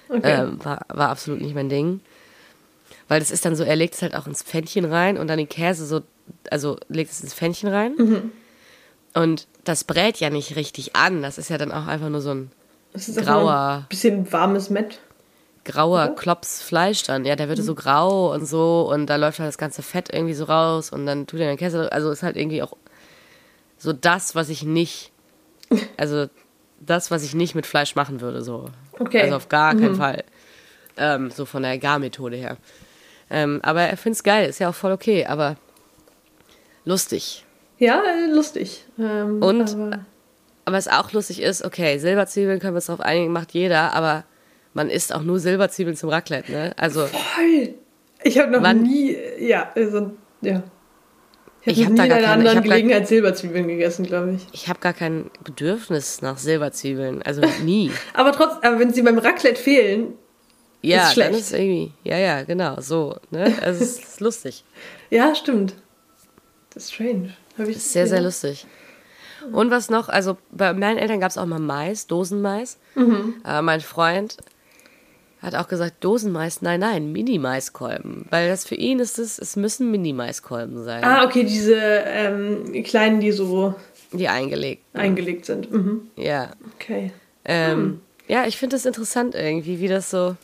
Okay. Ähm, war, war absolut nicht mein Ding. Weil das ist dann so, er legt es halt auch ins Pfännchen rein und dann den Käse so, also legt es ins Pfännchen rein. Und das brät ja nicht richtig an. Das ist ja dann auch einfach nur so ein das ist grauer- ein bisschen warmes Met. grauer Klops Fleisch dann. Ja, der wird so grau und so und da läuft halt das ganze Fett irgendwie so raus und dann tut er den Käse. Also ist halt irgendwie auch so das, was ich nicht, (laughs) also das, was ich nicht mit Fleisch machen würde, so. Okay. Also auf gar keinen Fall. Ähm, so von der Garmethode her. Ähm, aber er findet es geil, ist ja auch voll okay, aber lustig. Ja, äh, lustig. Ähm, Und- aber, was auch lustig ist, okay, Silberzwiebeln können wir uns darauf einigen, macht jeder, aber man isst auch nur Silberzwiebeln zum Raclette, ne? Also voll. Ich habe noch Wann- nie, ja, also, ja. Ich habe hab nie in einer keine- anderen gar- Gelegenheit Silberzwiebeln gegessen, glaube ich. Ich habe gar kein Bedürfnis nach Silberzwiebeln, also nie. (laughs) Aber trotz, aber wenn sie beim Raclette fehlen, Ja, Ist schlecht. dann ist irgendwie, ja, ja, genau, so, ne? Also es ist (laughs) lustig. ja, stimmt. Das ist strange. Hab ich, Ist sehr, sehr ja. Und was noch, also bei meinen Eltern gab es auch mal Mais, Dosenmais. Mhm. Aber mein Freund hat auch gesagt, Dosenmais, nein, nein, Mini-Maiskolben. Weil das für ihn ist es, es müssen Mini-Maiskolben sein, Ah, okay, diese ähm, kleinen, die so die eingelegt. eingelegt sind. Mhm. Ja. Okay. Ähm, Hm. Ja, ich finde das interessant irgendwie, wie das so.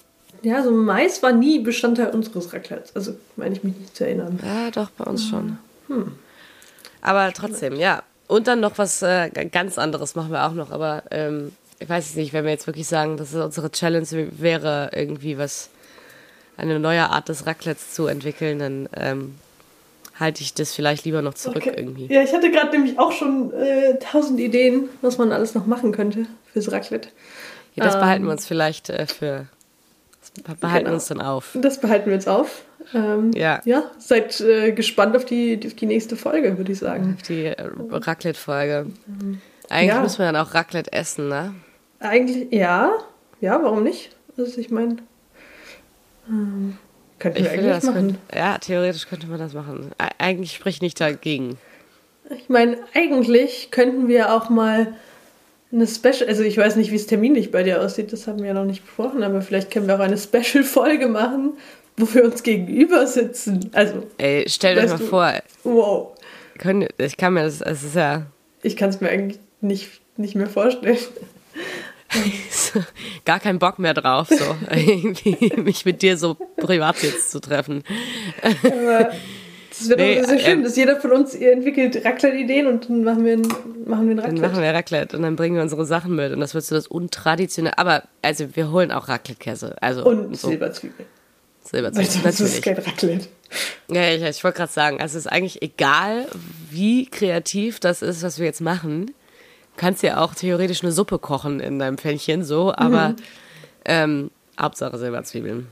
Ja, so Mais war nie Bestandteil unseres Raclettes. Also, meine ich mich nicht zu erinnern. Ja, doch, bei uns schon. Hm. Aber trotzdem, ja. Und dann noch was äh, ganz anderes machen wir auch noch. Aber ähm, ich weiß es nicht, wenn wir jetzt wirklich sagen, dass es unsere Challenge wäre, irgendwie was, eine neue Art des Raclettes zu entwickeln, dann ähm, halte ich das vielleicht lieber noch zurück Okay. irgendwie. Ja, ich hatte gerade nämlich auch schon äh, tausend Ideen, was man alles noch machen könnte fürs Raclette. Ja, das Ähm, behalten wir uns vielleicht äh, für. Behalten wir Genau. uns dann auf. Das behalten wir jetzt auf. Ähm, Ja. Ja, seid äh, gespannt auf die, auf die nächste Folge, würde ich sagen. Die äh, Raclette-Folge. Eigentlich Ja. müssen wir dann auch Raclette essen, ne? Eigentlich, ja. Ja, warum nicht? Also, ich meine, ähm, könnten Ich wir finde, eigentlich das machen. könnte, ja, theoretisch könnte man das machen. Eigentlich spricht nicht dagegen. Ich meine, eigentlich könnten wir auch mal eine Special, also ich weiß nicht, wie es terminlich bei dir aussieht, das haben wir ja noch nicht besprochen, aber vielleicht können wir auch eine Special-Folge machen, wo wir uns gegenüber sitzen. Also, Ey, stell euch Weißt mal du- vor, wow. können, ich kann mir das, es ist ja Ich kann es mir eigentlich nicht, nicht mehr vorstellen. (laughs) gar kein Bock mehr drauf, so (laughs) irgendwie mich mit dir so privat jetzt zu treffen. Aber das wird Nee, doch sehr schön, ähm, dass jeder von uns entwickelt Raclette-Ideen und dann machen wir ein, machen wir ein Dann Raclette. machen wir Raclette und dann bringen wir unsere Sachen mit und das wird so das untraditionelle. Aber also wir holen auch Raclette-Käse. Also und so Silberzwiebeln. Silberzwiebeln, Das ist natürlich. kein Raclette. Ja, ich, ich wollte gerade sagen, also es ist eigentlich egal, wie kreativ das ist, was wir jetzt machen. Du kannst ja auch theoretisch eine Suppe kochen in deinem Pfännchen, so, aber ähm, Hauptsache Silberzwiebeln.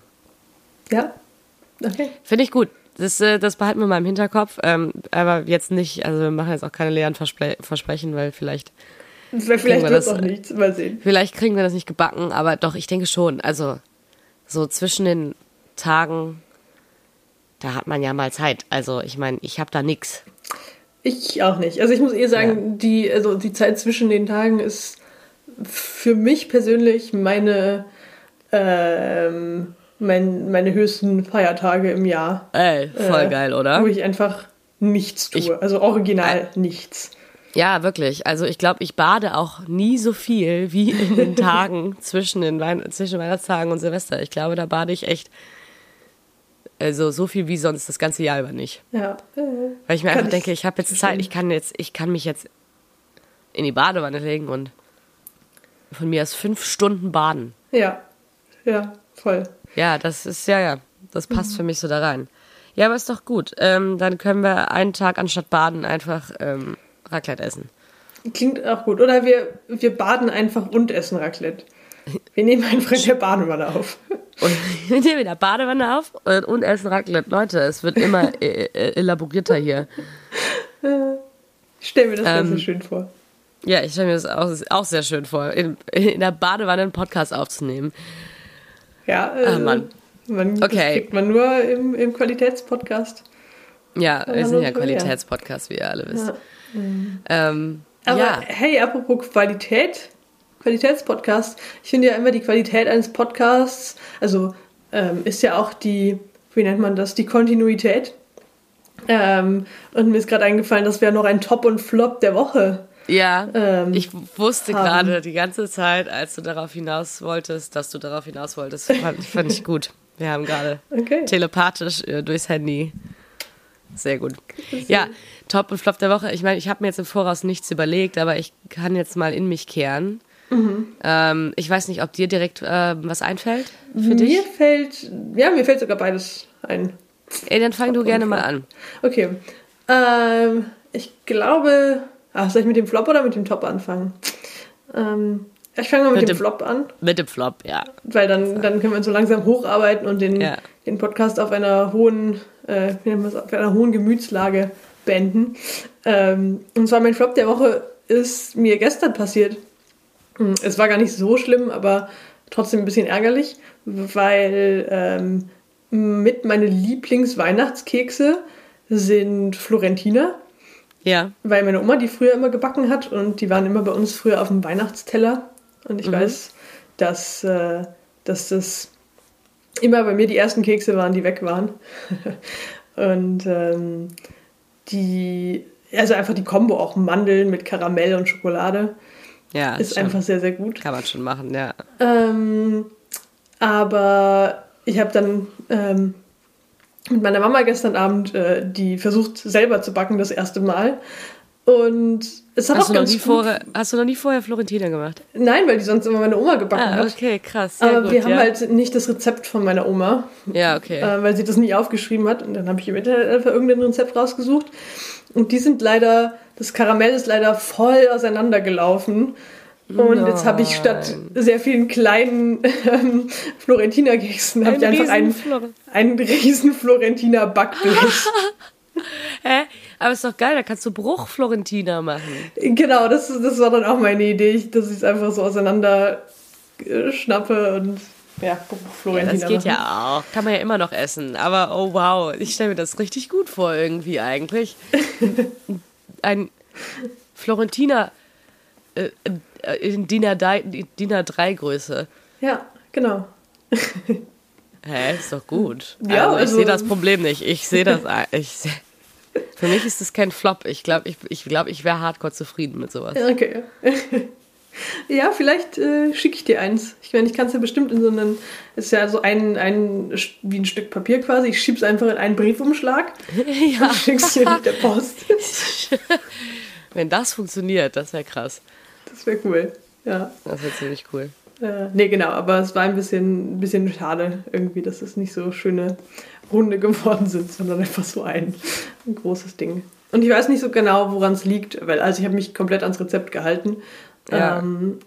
Ja? Okay. Finde ich gut. Das, äh, das behalten wir mal im Hinterkopf, ähm, aber jetzt nicht, also wir machen jetzt auch keine leeren Verspre Versprechen, weil vielleicht, Vielleicht wir wird es das, auch äh, nichts. Mal sehen. vielleicht kriegen wir das nicht gebacken, aber doch, ich denke schon. Also so zwischen den Tagen, da hat man ja mal Zeit. Also ich meine, ich habe da nix. Ich auch nicht. Also ich muss eh sagen, die, also die Zeit zwischen den Tagen ist für mich persönlich meine, ähm, mein, meine höchsten Feiertage im Jahr. Ey, voll Äh, geil, oder? Wo ich einfach nichts tue. Ich- also original nichts. Ja, wirklich. Also ich glaube, ich bade auch nie so viel wie in den (laughs) Tagen zwischen den Wein zwischen Weihnachtstagen und Silvester. Ich glaube, da bade ich echt also so viel wie sonst das ganze Jahr über nicht. Ja. Äh, Weil ich mir Kann einfach ich denke, ich habe jetzt Zeit, ich kann jetzt, ich kann mich jetzt in die Badewanne legen und von mir aus fünf Stunden baden. Ja. Ja, voll. Ja, das ist, ja, ja, das passt für mich so da rein. Ja, aber ist doch gut. Ähm, dann können wir einen Tag anstatt baden einfach ähm, Raclette essen. Klingt auch gut. Oder wir, wir baden einfach und essen Raclette. Wir nehmen einfach in der Badewanne auf. Und (laughs) wir nehmen wieder Badewanne auf und, und essen Raclette. Leute, es wird immer (laughs) äh, äh, elaborierter hier. Ich stelle mir das Ähm, Ganze schön vor. Ja, ich stelle mir das auch, auch sehr schön vor, in, in der Badewanne einen Podcast aufzunehmen. Ja, äh, Ah, Mann. Man, Okay. Das kriegt man nur im, im Qualitätspodcast. Ja, wir sind ja Qualitätspodcast, wie ihr alle wisst. Ja. Ähm, Aber ja, hey, apropos Qualität, Qualitätspodcast, ich finde ja immer die Qualität eines Podcasts, also ähm, ist ja auch die, wie nennt man das, die Kontinuität. Ähm, und mir ist gerade eingefallen, das wäre noch ein Top und Flop der Woche. Ja ähm, ich wusste gerade die ganze Zeit, als du darauf hinaus wolltest, dass du darauf hinaus wolltest, fand, fand ich gut. Wir haben gerade Okay. telepathisch äh, durchs Handy. Sehr gut. Ja, Top und Flop der Woche. Ich meine, ich habe mir jetzt im Voraus nichts überlegt, aber ich kann jetzt mal in mich kehren. Mhm. Ähm, ich weiß nicht, ob dir direkt äh, was einfällt für mir dich. fällt, ja, mir fällt sogar beides ein. Ey, dann fang du und gerne mal an. Okay. Ähm, ich glaube. Ach, soll ich mit dem Flop oder mit dem Top anfangen? Ähm, ich fange mal mit, Mit dem dem- Flop an, Mit dem Flop, ja. weil dann, dann können wir so langsam hocharbeiten und den, Ja. den Podcast auf einer hohen, äh, auf einer hohen Gemütslage beenden. Ähm, und zwar mein Flop der Woche ist mir gestern passiert. Hm, Es war gar nicht so schlimm, aber trotzdem ein bisschen ärgerlich, weil ähm, mit meine Lieblingsweihnachtskekse sind Florentiner, Ja, weil meine Oma die früher immer gebacken hat und die waren immer bei uns früher auf dem Weihnachtsteller. Und ich weiß, dass, äh, dass das immer bei mir die ersten Kekse waren, die weg waren. (laughs) und ähm, die, also einfach die Kombo auch Mandeln mit Karamell und Schokolade ja. ist einfach sehr, sehr gut. Kann man schon machen, ja. Ähm, aber ich habe dann ähm, mit meiner Mama gestern Abend äh, die versucht selber zu backen das erste Mal. Und es hat Hast auch ganz nie gut... vorher, hast du noch nie vorher Florentiner gemacht? Nein, weil die sonst immer meine Oma gebacken Ah, hat. okay, krass. Aber gut, wir haben ja. halt nicht das Rezept von meiner Oma, Ja, okay. äh, weil sie das nie aufgeschrieben hat. Und dann habe ich im Internet einfach irgendein Rezept rausgesucht. Und die sind leider, das Karamell ist leider voll auseinandergelaufen. Und jetzt habe ich statt sehr vielen kleinen ähm, Florentiner-Keksen, habe ich einfach einen, Riesenflor- einen riesen Florentiner Backblech. (laughs) Hä? Aber ist doch geil, da kannst du Bruch-Florentiner machen. genau, das, das war dann auch meine Idee, ich- dass ich es einfach so auseinander äh, schnappe und ja, Florentiner Das geht machen. ja auch. Kann man ja immer noch essen. Aber oh wow, ich stelle mir das richtig gut vor irgendwie eigentlich. (laughs) Ein Florentiner äh, in DIN A3, DIN A3 Größe. Ja, genau. Hä, ist doch gut. Ja, also ich also- sehe das Problem nicht. Ich sehe das. Ich seh, für mich ist das kein Flop. Ich glaube, ich, ich, glaub, ich wäre hardcore zufrieden mit sowas. Ja, Okay. (laughs) ja, vielleicht äh, schicke ich dir eins. Ich meine, ich kann es ja bestimmt in so einen, ist ja so ein, ein, wie ein Stück Papier quasi. Ich schieb's einfach in einen Briefumschlag (laughs) ja. und schick's dir mit der Post. (laughs) Wenn das funktioniert, das wäre krass. Das wäre cool. Ja. Das wäre ziemlich cool. Äh, nee, genau, aber es war ein bisschen, ein bisschen schade irgendwie, dass es nicht so schöne Runde (laughs) geworden sind, sondern einfach so ein, ein großes Ding. Und ich weiß nicht so genau, woran es liegt, weil also ich habe mich komplett ans Rezept gehalten. Ja. Ähm,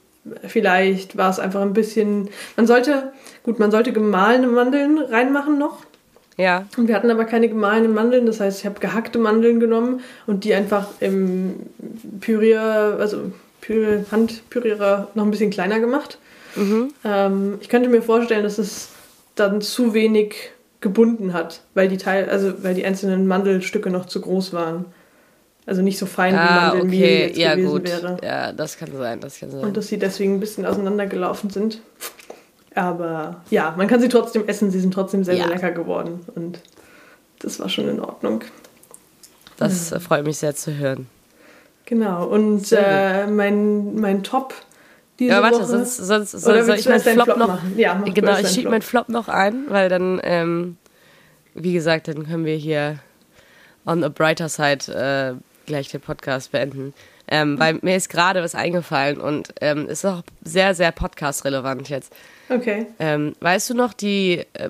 vielleicht war es einfach ein bisschen. Man sollte, gut, man sollte gemahlene Mandeln reinmachen noch. Ja. Und wir hatten aber keine gemahlenen Mandeln, das heißt, ich habe gehackte Mandeln genommen und die einfach im Pürier, also Pürier, Handpürierer noch ein bisschen kleiner gemacht. Mhm. Ähm, ich könnte mir vorstellen, dass es dann zu wenig gebunden hat, weil die Teil, also weil die einzelnen Mandelstücke noch zu groß waren. Also nicht so fein ah, wie Mandelmehl okay. jetzt ja, gewesen gut. wäre. Ja, das kann sein, das kann sein. Und dass sie deswegen ein bisschen auseinandergelaufen sind. Aber ja, man kann sie trotzdem essen, sie sind trotzdem sehr, ja. sehr lecker geworden. Und das war schon in Ordnung. Das ja. freut mich sehr zu hören. Genau, und äh, mein, mein Top diese ja, warte, Woche. sonst, sonst soll, soll ich meinen Flop, Flop, noch. Machen? Ja, genau, ich schiebe meinen Flop noch ein, weil dann, ähm, wie gesagt, dann können wir hier on a brighter side äh, gleich den Podcast beenden. Ähm, weil mir ist gerade was eingefallen und ähm, ist auch sehr, sehr podcast-relevant jetzt. Okay. Ähm, weißt du noch die äh,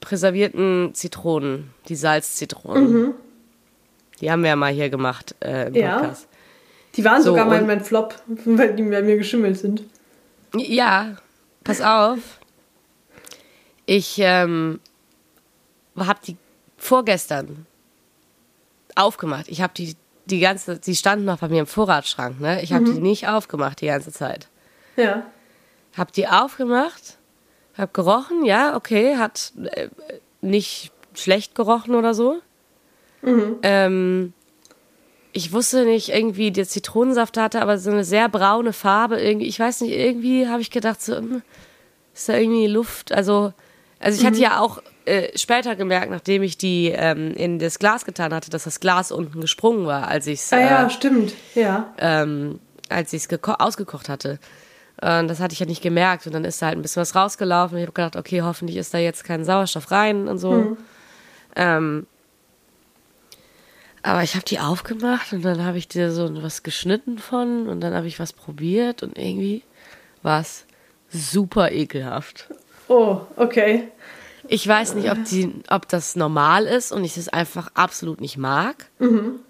präservierten Zitronen, die Salzzitronen? Mhm. Die haben wir ja mal hier gemacht äh, im Podcast. Ja. Die waren so, sogar mal mein Flop, weil die bei mir geschimmelt sind. Ja, pass auf. Ich ähm, habe die vorgestern aufgemacht. Ich habe die die ganze, die standen noch bei mir im Vorratsschrank, ne? Ich habe mhm. die nicht aufgemacht die ganze Zeit. Ja. Hab die aufgemacht, hab gerochen, ja, okay, hat äh, nicht schlecht gerochen oder so. Mhm. Ähm, ich wusste nicht, irgendwie der Zitronensaft hatte, aber so eine sehr braune Farbe. Irgendwie, ich weiß nicht, irgendwie habe ich gedacht, so, hm, ist da irgendwie Luft? Also, also ich hatte mhm. ja auch äh, später gemerkt, nachdem ich die ähm, in das Glas getan hatte, dass das Glas unten gesprungen war, als ich es. Ah ja, äh, stimmt, ja. Ähm, als ich es ausgekocht hatte. Und das hatte ich ja nicht gemerkt. Und dann ist da halt ein bisschen was rausgelaufen. Und ich habe gedacht, okay, hoffentlich ist da jetzt kein Sauerstoff rein und so. Mhm. Ähm, aber ich habe die aufgemacht und dann habe ich dir so was geschnitten von und dann habe ich was probiert und irgendwie war es super ekelhaft. Oh, okay. Ich weiß nicht, ob, die, ob das normal ist und ich es einfach absolut nicht mag. Mhm.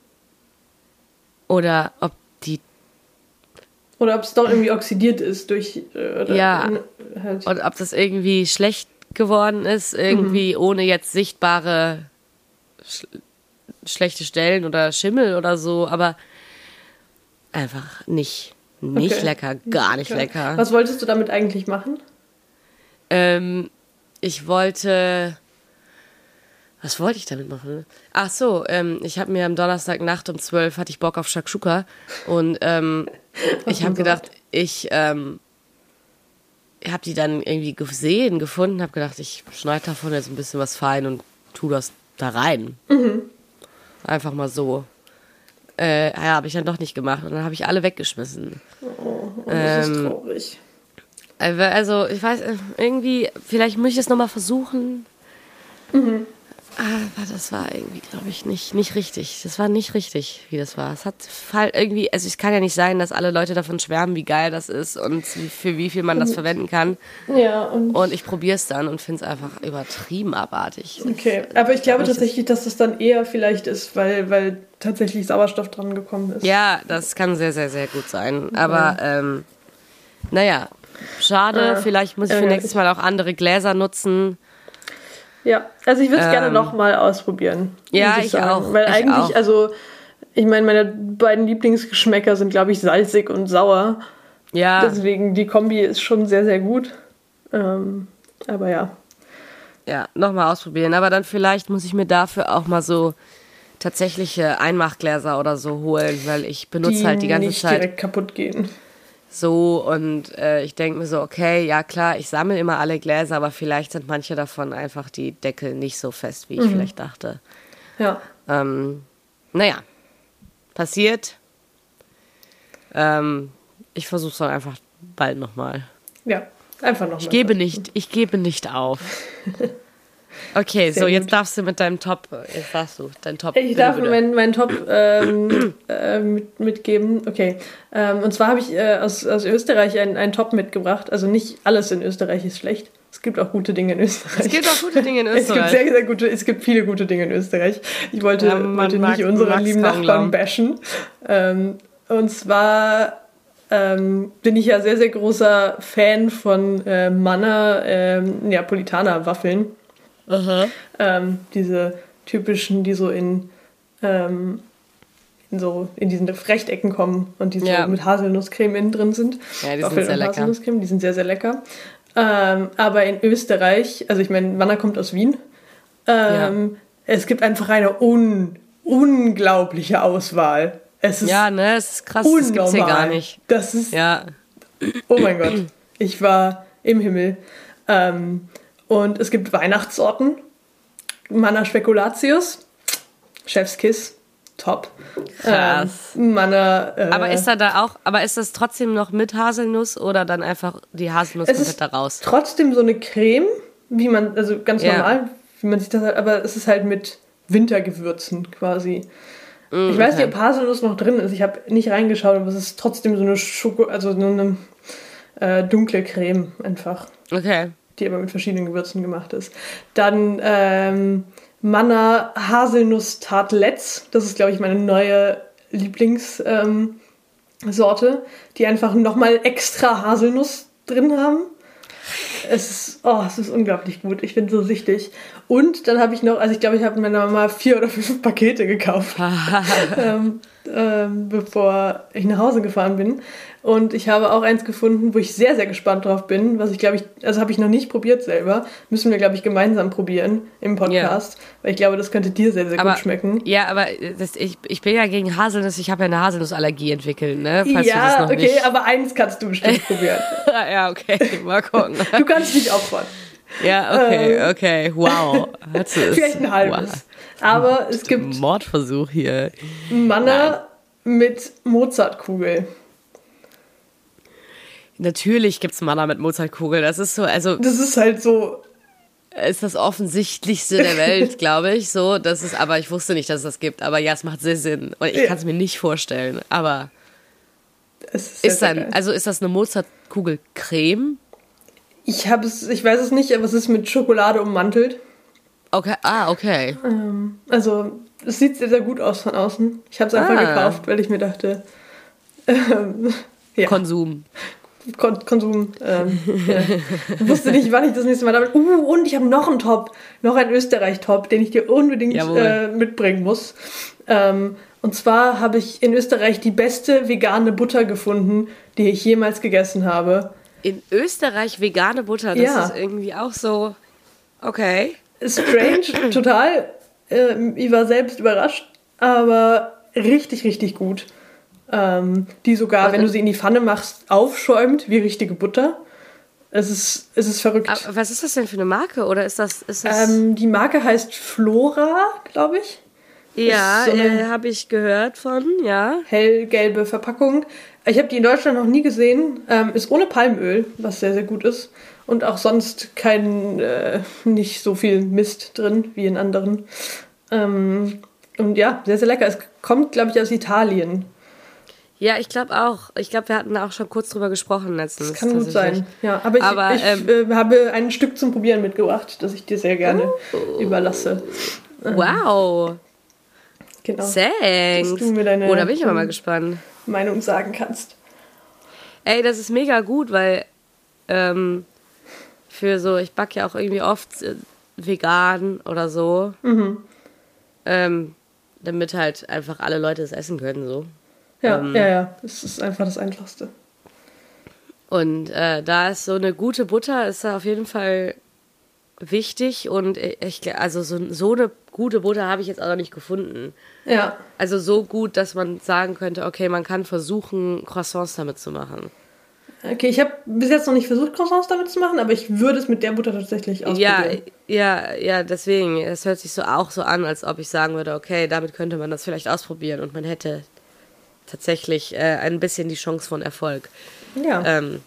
Oder ob die. Oder ob es doch irgendwie oxidiert ist durch. Äh, ja. Halt. Und ob das irgendwie schlecht geworden ist, irgendwie mhm. ohne jetzt sichtbare schlechte Stellen oder Schimmel oder so, aber einfach nicht. Nicht okay. lecker, gar nicht okay. lecker. Was wolltest du damit eigentlich machen? Ähm, ich wollte. Was wollte ich damit machen? Ach so, ähm, ich habe mir am Donnerstagnacht um 12 hatte ich Bock auf Shakshuka und ähm, (laughs) ich habe gedacht, ich ähm, habe die dann irgendwie gesehen, gefunden, habe gedacht, ich schneide davon jetzt ein bisschen was fein und tu das da rein. Mhm. Einfach mal so. Äh, ja, habe ich dann doch nicht gemacht und dann habe ich alle weggeschmissen. Oh, das ähm, ist traurig. Also, ich weiß, irgendwie, vielleicht muss ich es nochmal versuchen. Mhm. Aber das war irgendwie, glaube ich, nicht, nicht richtig. Das war nicht richtig, wie das war. Es hat halt irgendwie, also es kann ja nicht sein, dass alle Leute davon schwärmen, wie geil das ist und für wie viel man das verwenden kann. Ja, und, und ich probiere es dann und finde es einfach übertrieben abartig. Okay, aber ich glaube tatsächlich, dass es dann eher vielleicht ist, weil, weil tatsächlich Sauerstoff dran gekommen ist. Ja, das kann sehr, sehr, sehr gut sein. Aber ähm, naja, Schade, äh, vielleicht muss ich für äh, nächstes Mal auch andere Gläser nutzen. Ja, also ich würde es ähm, gerne nochmal ausprobieren. Ja, ich, ich auch. Weil ich eigentlich, auch. also, ich meine, meine beiden Lieblingsgeschmäcker sind, glaube ich, salzig und sauer. Ja. Deswegen, die Kombi ist schon sehr, sehr gut. Ähm, aber ja. Ja, nochmal ausprobieren. Aber dann vielleicht muss ich mir dafür auch mal so tatsächliche Einmachgläser oder so holen, weil ich benutze die halt die ganze nicht Zeit. direkt kaputt gehen. So, und äh, ich denke mir so, okay, ja klar, ich sammle immer alle Gläser, aber vielleicht sind manche davon einfach die Deckel nicht so fest, wie ich mhm. vielleicht dachte. Ja. Ähm, naja, passiert. Ähm, ich versuche es dann einfach bald nochmal. Ja, einfach nochmal. Ich gebe nicht, ich gebe nicht auf. (laughs) Okay, Sehr so jetzt gut. darfst du mit deinem Top, jetzt darfst du, dein Top. Ich darf meinen mein Top ähm, (clears throat) äh, mit, mitgeben. Okay. Ähm, und zwar habe ich äh, aus, aus Österreich einen, einen Top mitgebracht. Also nicht alles in Österreich ist schlecht. Es gibt auch gute Dinge in Österreich. Es gibt auch gute Dinge in (laughs) Es gibt Österreich. sehr, sehr gute, es gibt viele gute Dinge in Österreich. Ich wollte, Ja, wollte mag- nicht unsere mag's lieben Nachbarn bashen. Ähm, und zwar ähm, bin ich ja sehr, sehr großer Fan von äh, Manna ähm, Neapolitaner Waffeln. Ähm, diese typischen, die so in, ähm, in so in diesen Rechtecken kommen und die so Ja. mit Haselnusscreme innen drin sind. Ja, die sind Waffeln sehr lecker. Die sind sehr, sehr lecker. Ähm, aber in Österreich, also ich meine, Manna kommt aus Wien. Ähm, Es gibt einfach eine un unglaubliche Auswahl. Es ist Ja, ne, es ist krass, unnormal. das gibt's hier gar nicht. Das ist Ja, Oh mein Gott, ich war im Himmel. Ähm, und es gibt Weihnachtssorten. Manna Spekulatius, Chefskiss, top. Krass. Ähm, Manna. Äh, aber ist da da auch, aber ist das trotzdem noch mit Haselnuss oder dann einfach die Haselnuss es komplett ist da raus? trotzdem so eine Creme, wie man, also ganz Ja. normal, wie man sich das halt, aber es ist halt mit Wintergewürzen quasi. ich weiß nicht, ob Haselnuss noch drin ist. Ich habe nicht reingeschaut, aber es ist trotzdem so eine Schoko, also so eine äh, dunkle Creme einfach. Okay. Die aber mit verschiedenen Gewürzen gemacht ist. Dann ähm, Manna Haselnuss Tartlets. Das ist, glaube ich, meine neue Lieblingssorte, ähm, die einfach nochmal extra Haselnuss drin haben. Es ist, oh, es ist unglaublich gut. Ich bin so süchtig. Und dann habe ich noch, also ich glaube, ich habe meiner Mama vier oder fünf (laughs) Pakete gekauft (laughs) ähm, ähm, bevor ich nach Hause gefahren bin. Und ich habe auch eins gefunden, wo ich sehr, sehr gespannt drauf bin, was ich glaube ich, also habe ich noch nicht probiert selber. Müssen wir, glaube ich, gemeinsam probieren im Podcast, weil ich glaube, das könnte dir sehr, sehr Aber, gut schmecken. ja, aber das, ich, ich bin ja gegen Haselnuss, ich habe ja eine Haselnussallergie entwickelt, ne? Falls ja, okay, nicht. aber eins kannst du bestimmt probieren. (laughs) ja, okay, mal gucken. Du kannst dich opfern. Ja, okay, okay, wow. (laughs) Es? Ähm, Vielleicht ein halbes. Aber es gibt Mordversuch hier. Manna mit Mozartkugel. Natürlich gibt's Manna mit Mozartkugel. Das ist so, also Das ist halt so, ist das offensichtlichste der Welt, (laughs) glaube ich. So, das ist, aber ich wusste nicht, dass es das gibt. Aber ja, es macht sehr Sinn. Und ich Ja. kann es mir nicht vorstellen. Aber es ist, ist dann, also ist das eine Mozartkugel Creme? Ich habe es, ich weiß es nicht, aber es ist mit Schokolade ummantelt. Okay, ah, okay. Ähm, also, es sieht sehr, sehr gut aus von außen. Ich habe es einfach Ah. gekauft, weil ich mir dachte, ähm, (laughs) ja, Konsum. Kon Konsum. Ähm, ja. Ich wusste nicht, wann ich das nächste Mal damit. Uh, und ich habe noch einen Top, noch einen Österreich-Top, den ich dir unbedingt äh, mitbringen muss. Ähm, und zwar habe ich in Österreich die beste vegane Butter gefunden, die ich jemals gegessen habe. In Österreich vegane Butter, das Ja. ist irgendwie auch so. Okay. Strange, (clears throat) total. Ähm, ich war selbst überrascht, aber richtig, richtig gut. Ähm, die sogar, wenn du sie in die Pfanne machst, aufschäumt wie richtige Butter. Es ist, es ist verrückt. Aber was ist das denn für eine Marke? Oder ist das. Ist das Ähm, die Marke heißt Flora, glaube ich. ja, so äh, habe ich gehört von, ja. Hellgelbe Verpackung. Ich habe die in Deutschland noch nie gesehen. Ähm, ist ohne Palmöl, was sehr, sehr gut ist. Und auch sonst kein, äh, nicht so viel Mist drin wie in anderen. Ähm, und ja, sehr, sehr lecker. Es kommt, glaube ich, aus Italien. Ja, ich glaube auch. Ich glaube, wir hatten da auch schon kurz drüber gesprochen letztens. Kann gut sein. Ja, aber ich, Aber, ich ähm, äh, habe ein Stück zum Probieren mitgebracht, das ich dir sehr gerne Oh. überlasse. Wow. Genau. Thanks. Deine- oh, da bin ich aber mal gespannt. Meinung sagen kannst. Ey, das ist mega gut, weil ähm, für so, ich backe ja auch irgendwie oft äh, vegan oder so. Mhm. Ähm, damit halt einfach alle Leute es essen können, so. Ja, Ähm. ja, ja. Das ist einfach das Einfachste. Und äh, da ist so eine gute Butter, ist da auf jeden Fall wichtig und ich, also so, so eine gute Butter habe ich jetzt auch noch nicht gefunden. Ja. Also so gut, dass man sagen könnte, okay, man kann versuchen, Croissants damit zu machen. Okay, ich habe bis jetzt noch nicht versucht, Croissants damit zu machen, aber ich würde es mit der Butter tatsächlich Ja, ausprobieren. ja, ja, deswegen. Es hört sich so auch so an, als ob ich sagen würde, okay, damit könnte man das vielleicht ausprobieren und man hätte tatsächlich äh, ein bisschen die Chance von Erfolg. Ja. Ähm,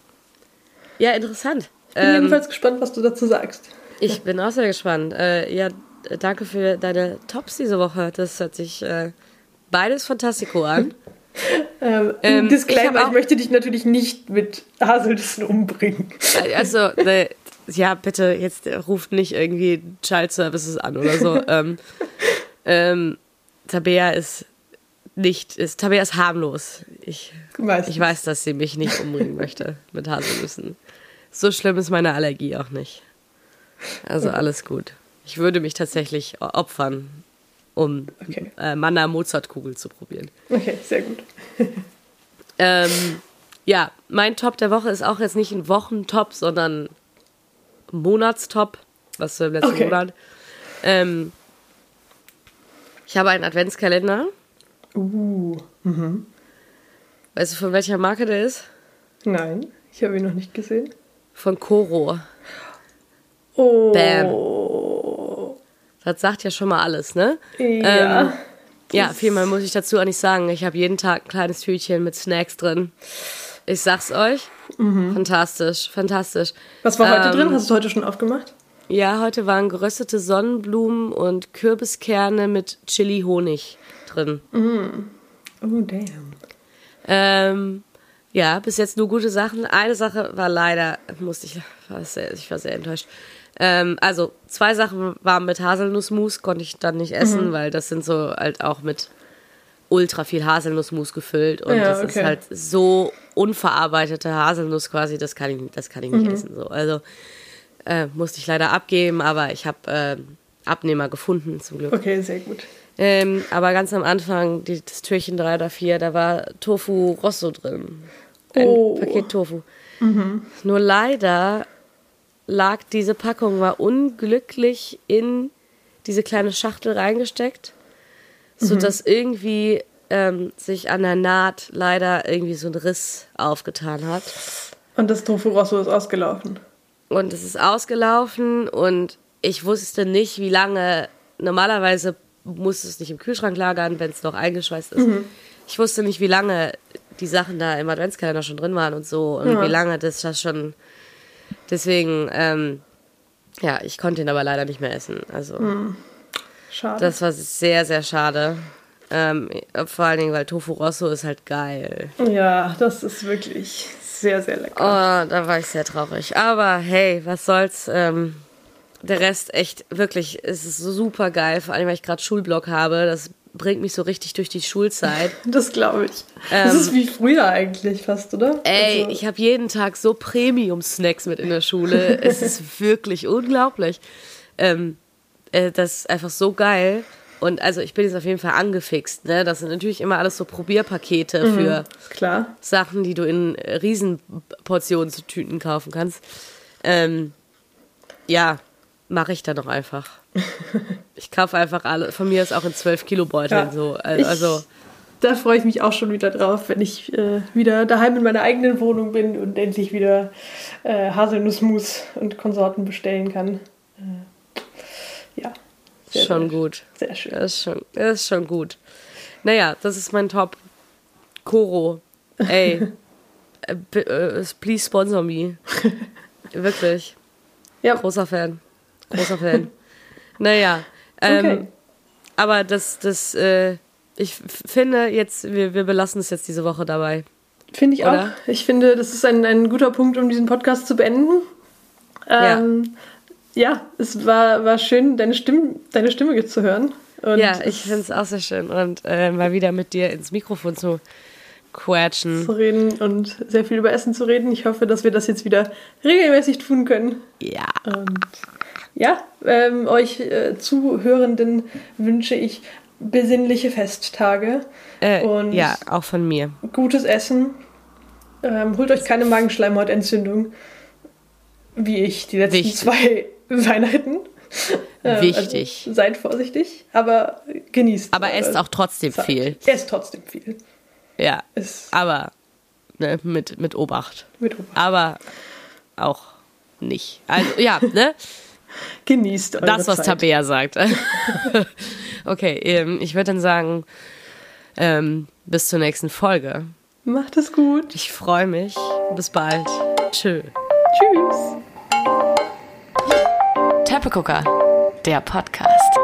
ja, interessant. Bin Ähm, jedenfalls gespannt, was du dazu sagst. Ich bin auch sehr gespannt. Äh, ja, danke für deine Tops diese Woche. Das hört sich äh, beides fantastico an. (laughs) Ähm, ähm, Disclaimer, ich, ich, möchte dich natürlich nicht mit Haselnüssen umbringen. Also, ne, ja, bitte, jetzt ruft nicht irgendwie Child Services an oder so. (laughs) ähm, ähm, Tabea ist nicht, ist, Tabea ist harmlos. Ich, weiß ich weiß, dass sie mich nicht umbringen möchte mit Haselnüssen. So schlimm ist meine Allergie auch nicht. Also alles gut. Ich würde mich tatsächlich opfern, um okay. äh, Manna Mozartkugel zu probieren. Okay, sehr gut. (laughs) ähm, ja, mein Top der Woche ist auch jetzt nicht ein Wochentop, sondern Monatstop, was wir im letzten okay. Monat. Ähm, ich habe einen Adventskalender. Uh. Mhm. Weißt du, von welcher Marke der ist? Nein, ich habe ihn noch nicht gesehen. Von Koro. Oh. Bam. Das sagt ja schon mal alles, ne? Ja. Ähm, ja, vielmal muss ich dazu auch nicht sagen. Ich habe jeden Tag ein kleines Tütchen mit Snacks drin. Ich sag's euch. Mhm. Fantastisch, fantastisch. Was war heute ähm, drin? Hast du heute schon aufgemacht? Ja, heute waren geröstete Sonnenblumen und Kürbiskerne mit Chili-Honig drin. Mm. Oh, damn. Ähm, ja, bis jetzt nur gute Sachen. Eine Sache war leider, musste ich, war sehr, ich war sehr enttäuscht. Ähm, also zwei Sachen waren mit Haselnussmus, konnte ich dann nicht essen, mhm. weil das sind so halt auch mit ultra viel Haselnussmus gefüllt und ja, das okay. ist halt so unverarbeitete Haselnuss quasi, das kann ich, das kann ich nicht mhm. essen. So. Also äh, musste ich leider abgeben, aber ich habe äh, Abnehmer gefunden zum Glück. Okay, sehr gut. Ähm, aber ganz am Anfang, die, das Türchen 3 oder 4, da war Tofu Rosso drin. Ein oh. Paket Tofu. Mhm. Nur leider lag diese Packung, war unglücklich in diese kleine Schachtel reingesteckt, sodass mhm. irgendwie ähm, sich an der Naht leider irgendwie so ein Riss aufgetan hat. Und das Tofu Rosso ist ausgelaufen. Und es ist ausgelaufen und ich wusste nicht, wie lange. Normalerweise muss es nicht im Kühlschrank lagern, wenn es noch eingeschweißt ist. Mhm. Ich wusste nicht, wie lange die Sachen da im Adventskalender schon drin waren und so und ja. wie lange das, das schon. Deswegen, ähm, ja, ich konnte ihn aber leider nicht mehr essen. Also, mhm. schade. Das war sehr, sehr schade. Ähm, vor allen Dingen, weil Tofu Rosso ist halt geil. Ja, das ist wirklich sehr, sehr lecker. Oh, da war ich sehr traurig. Aber hey, was soll's. Ähm, der Rest echt wirklich, es ist super geil, vor allem weil ich gerade Schulblock habe. Das bringt mich so richtig durch die Schulzeit. (laughs) Das glaube ich. Ähm, das ist wie früher eigentlich fast, oder? Ey, also. ich habe jeden Tag so Premium-Snacks mit in der Schule. (laughs) es ist wirklich unglaublich. Ähm, äh, das ist einfach so geil. Und also ich bin jetzt auf jeden Fall angefixt. Ne? Das sind natürlich immer alles so Probierpakete mhm, für klar. Sachen, die du in Riesenportionen zu Tüten kaufen kannst. Ähm, ja, mache ich dann doch einfach. (laughs) ich kaufe einfach alle. Von mir ist auch in 12 Kilo Beuteln ja, so. Also. Ich, da freue ich mich auch schon wieder drauf, wenn ich äh, wieder daheim in meiner eigenen Wohnung bin und endlich wieder äh, Haselnussmus und Konsorten bestellen kann. Äh, ja. Sehr, schon sehr, gut. Sehr schön. Das ist, schon, das ist schon gut. Naja, das ist mein Top. Koro. Ey. (laughs) Äh, äh, please sponsor me. (laughs) Wirklich. Ja. Großer Fan. Großer Fan. naja. Ähm, okay. Aber das, das, äh, ich finde jetzt, wir, wir belassen es jetzt diese Woche dabei. Finde ich Oder? auch. Ich finde, das ist ein, ein guter Punkt, um diesen Podcast zu beenden. Ähm, ja ja, es war, war schön, deine Stimme, deine Stimme zu hören. Und ja, ich finde es auch sehr schön. Und äh, mal wieder mit dir ins Mikrofon zu quatschen. Zu reden und sehr viel über Essen zu reden. Ich hoffe, dass wir das jetzt wieder regelmäßig tun können. Ja. Und ja, ähm, euch äh, Zuhörenden wünsche ich besinnliche Festtage. Äh, und ja, auch von mir. Gutes Essen. Ähm, holt euch keine Magenschleimhautentzündung, wie ich die letzten Wichtig. zwei (laughs) Weihnachten. Ähm, Wichtig. Also seid vorsichtig, aber genießt. Aber esst auch trotzdem Zeit. viel. Esst trotzdem viel. Ja. Es aber ne, mit, mit Obacht. Mit Obacht. Aber auch nicht. Also, ja, ne? (laughs) Genießt eure Das, was Zeit. Tabea sagt. (laughs) okay, ähm, ich würde dann sagen, ähm, bis zur nächsten Folge. Macht es gut. Ich freue mich. Bis bald. Tschö. Tschüss. Teppegucker, der Podcast.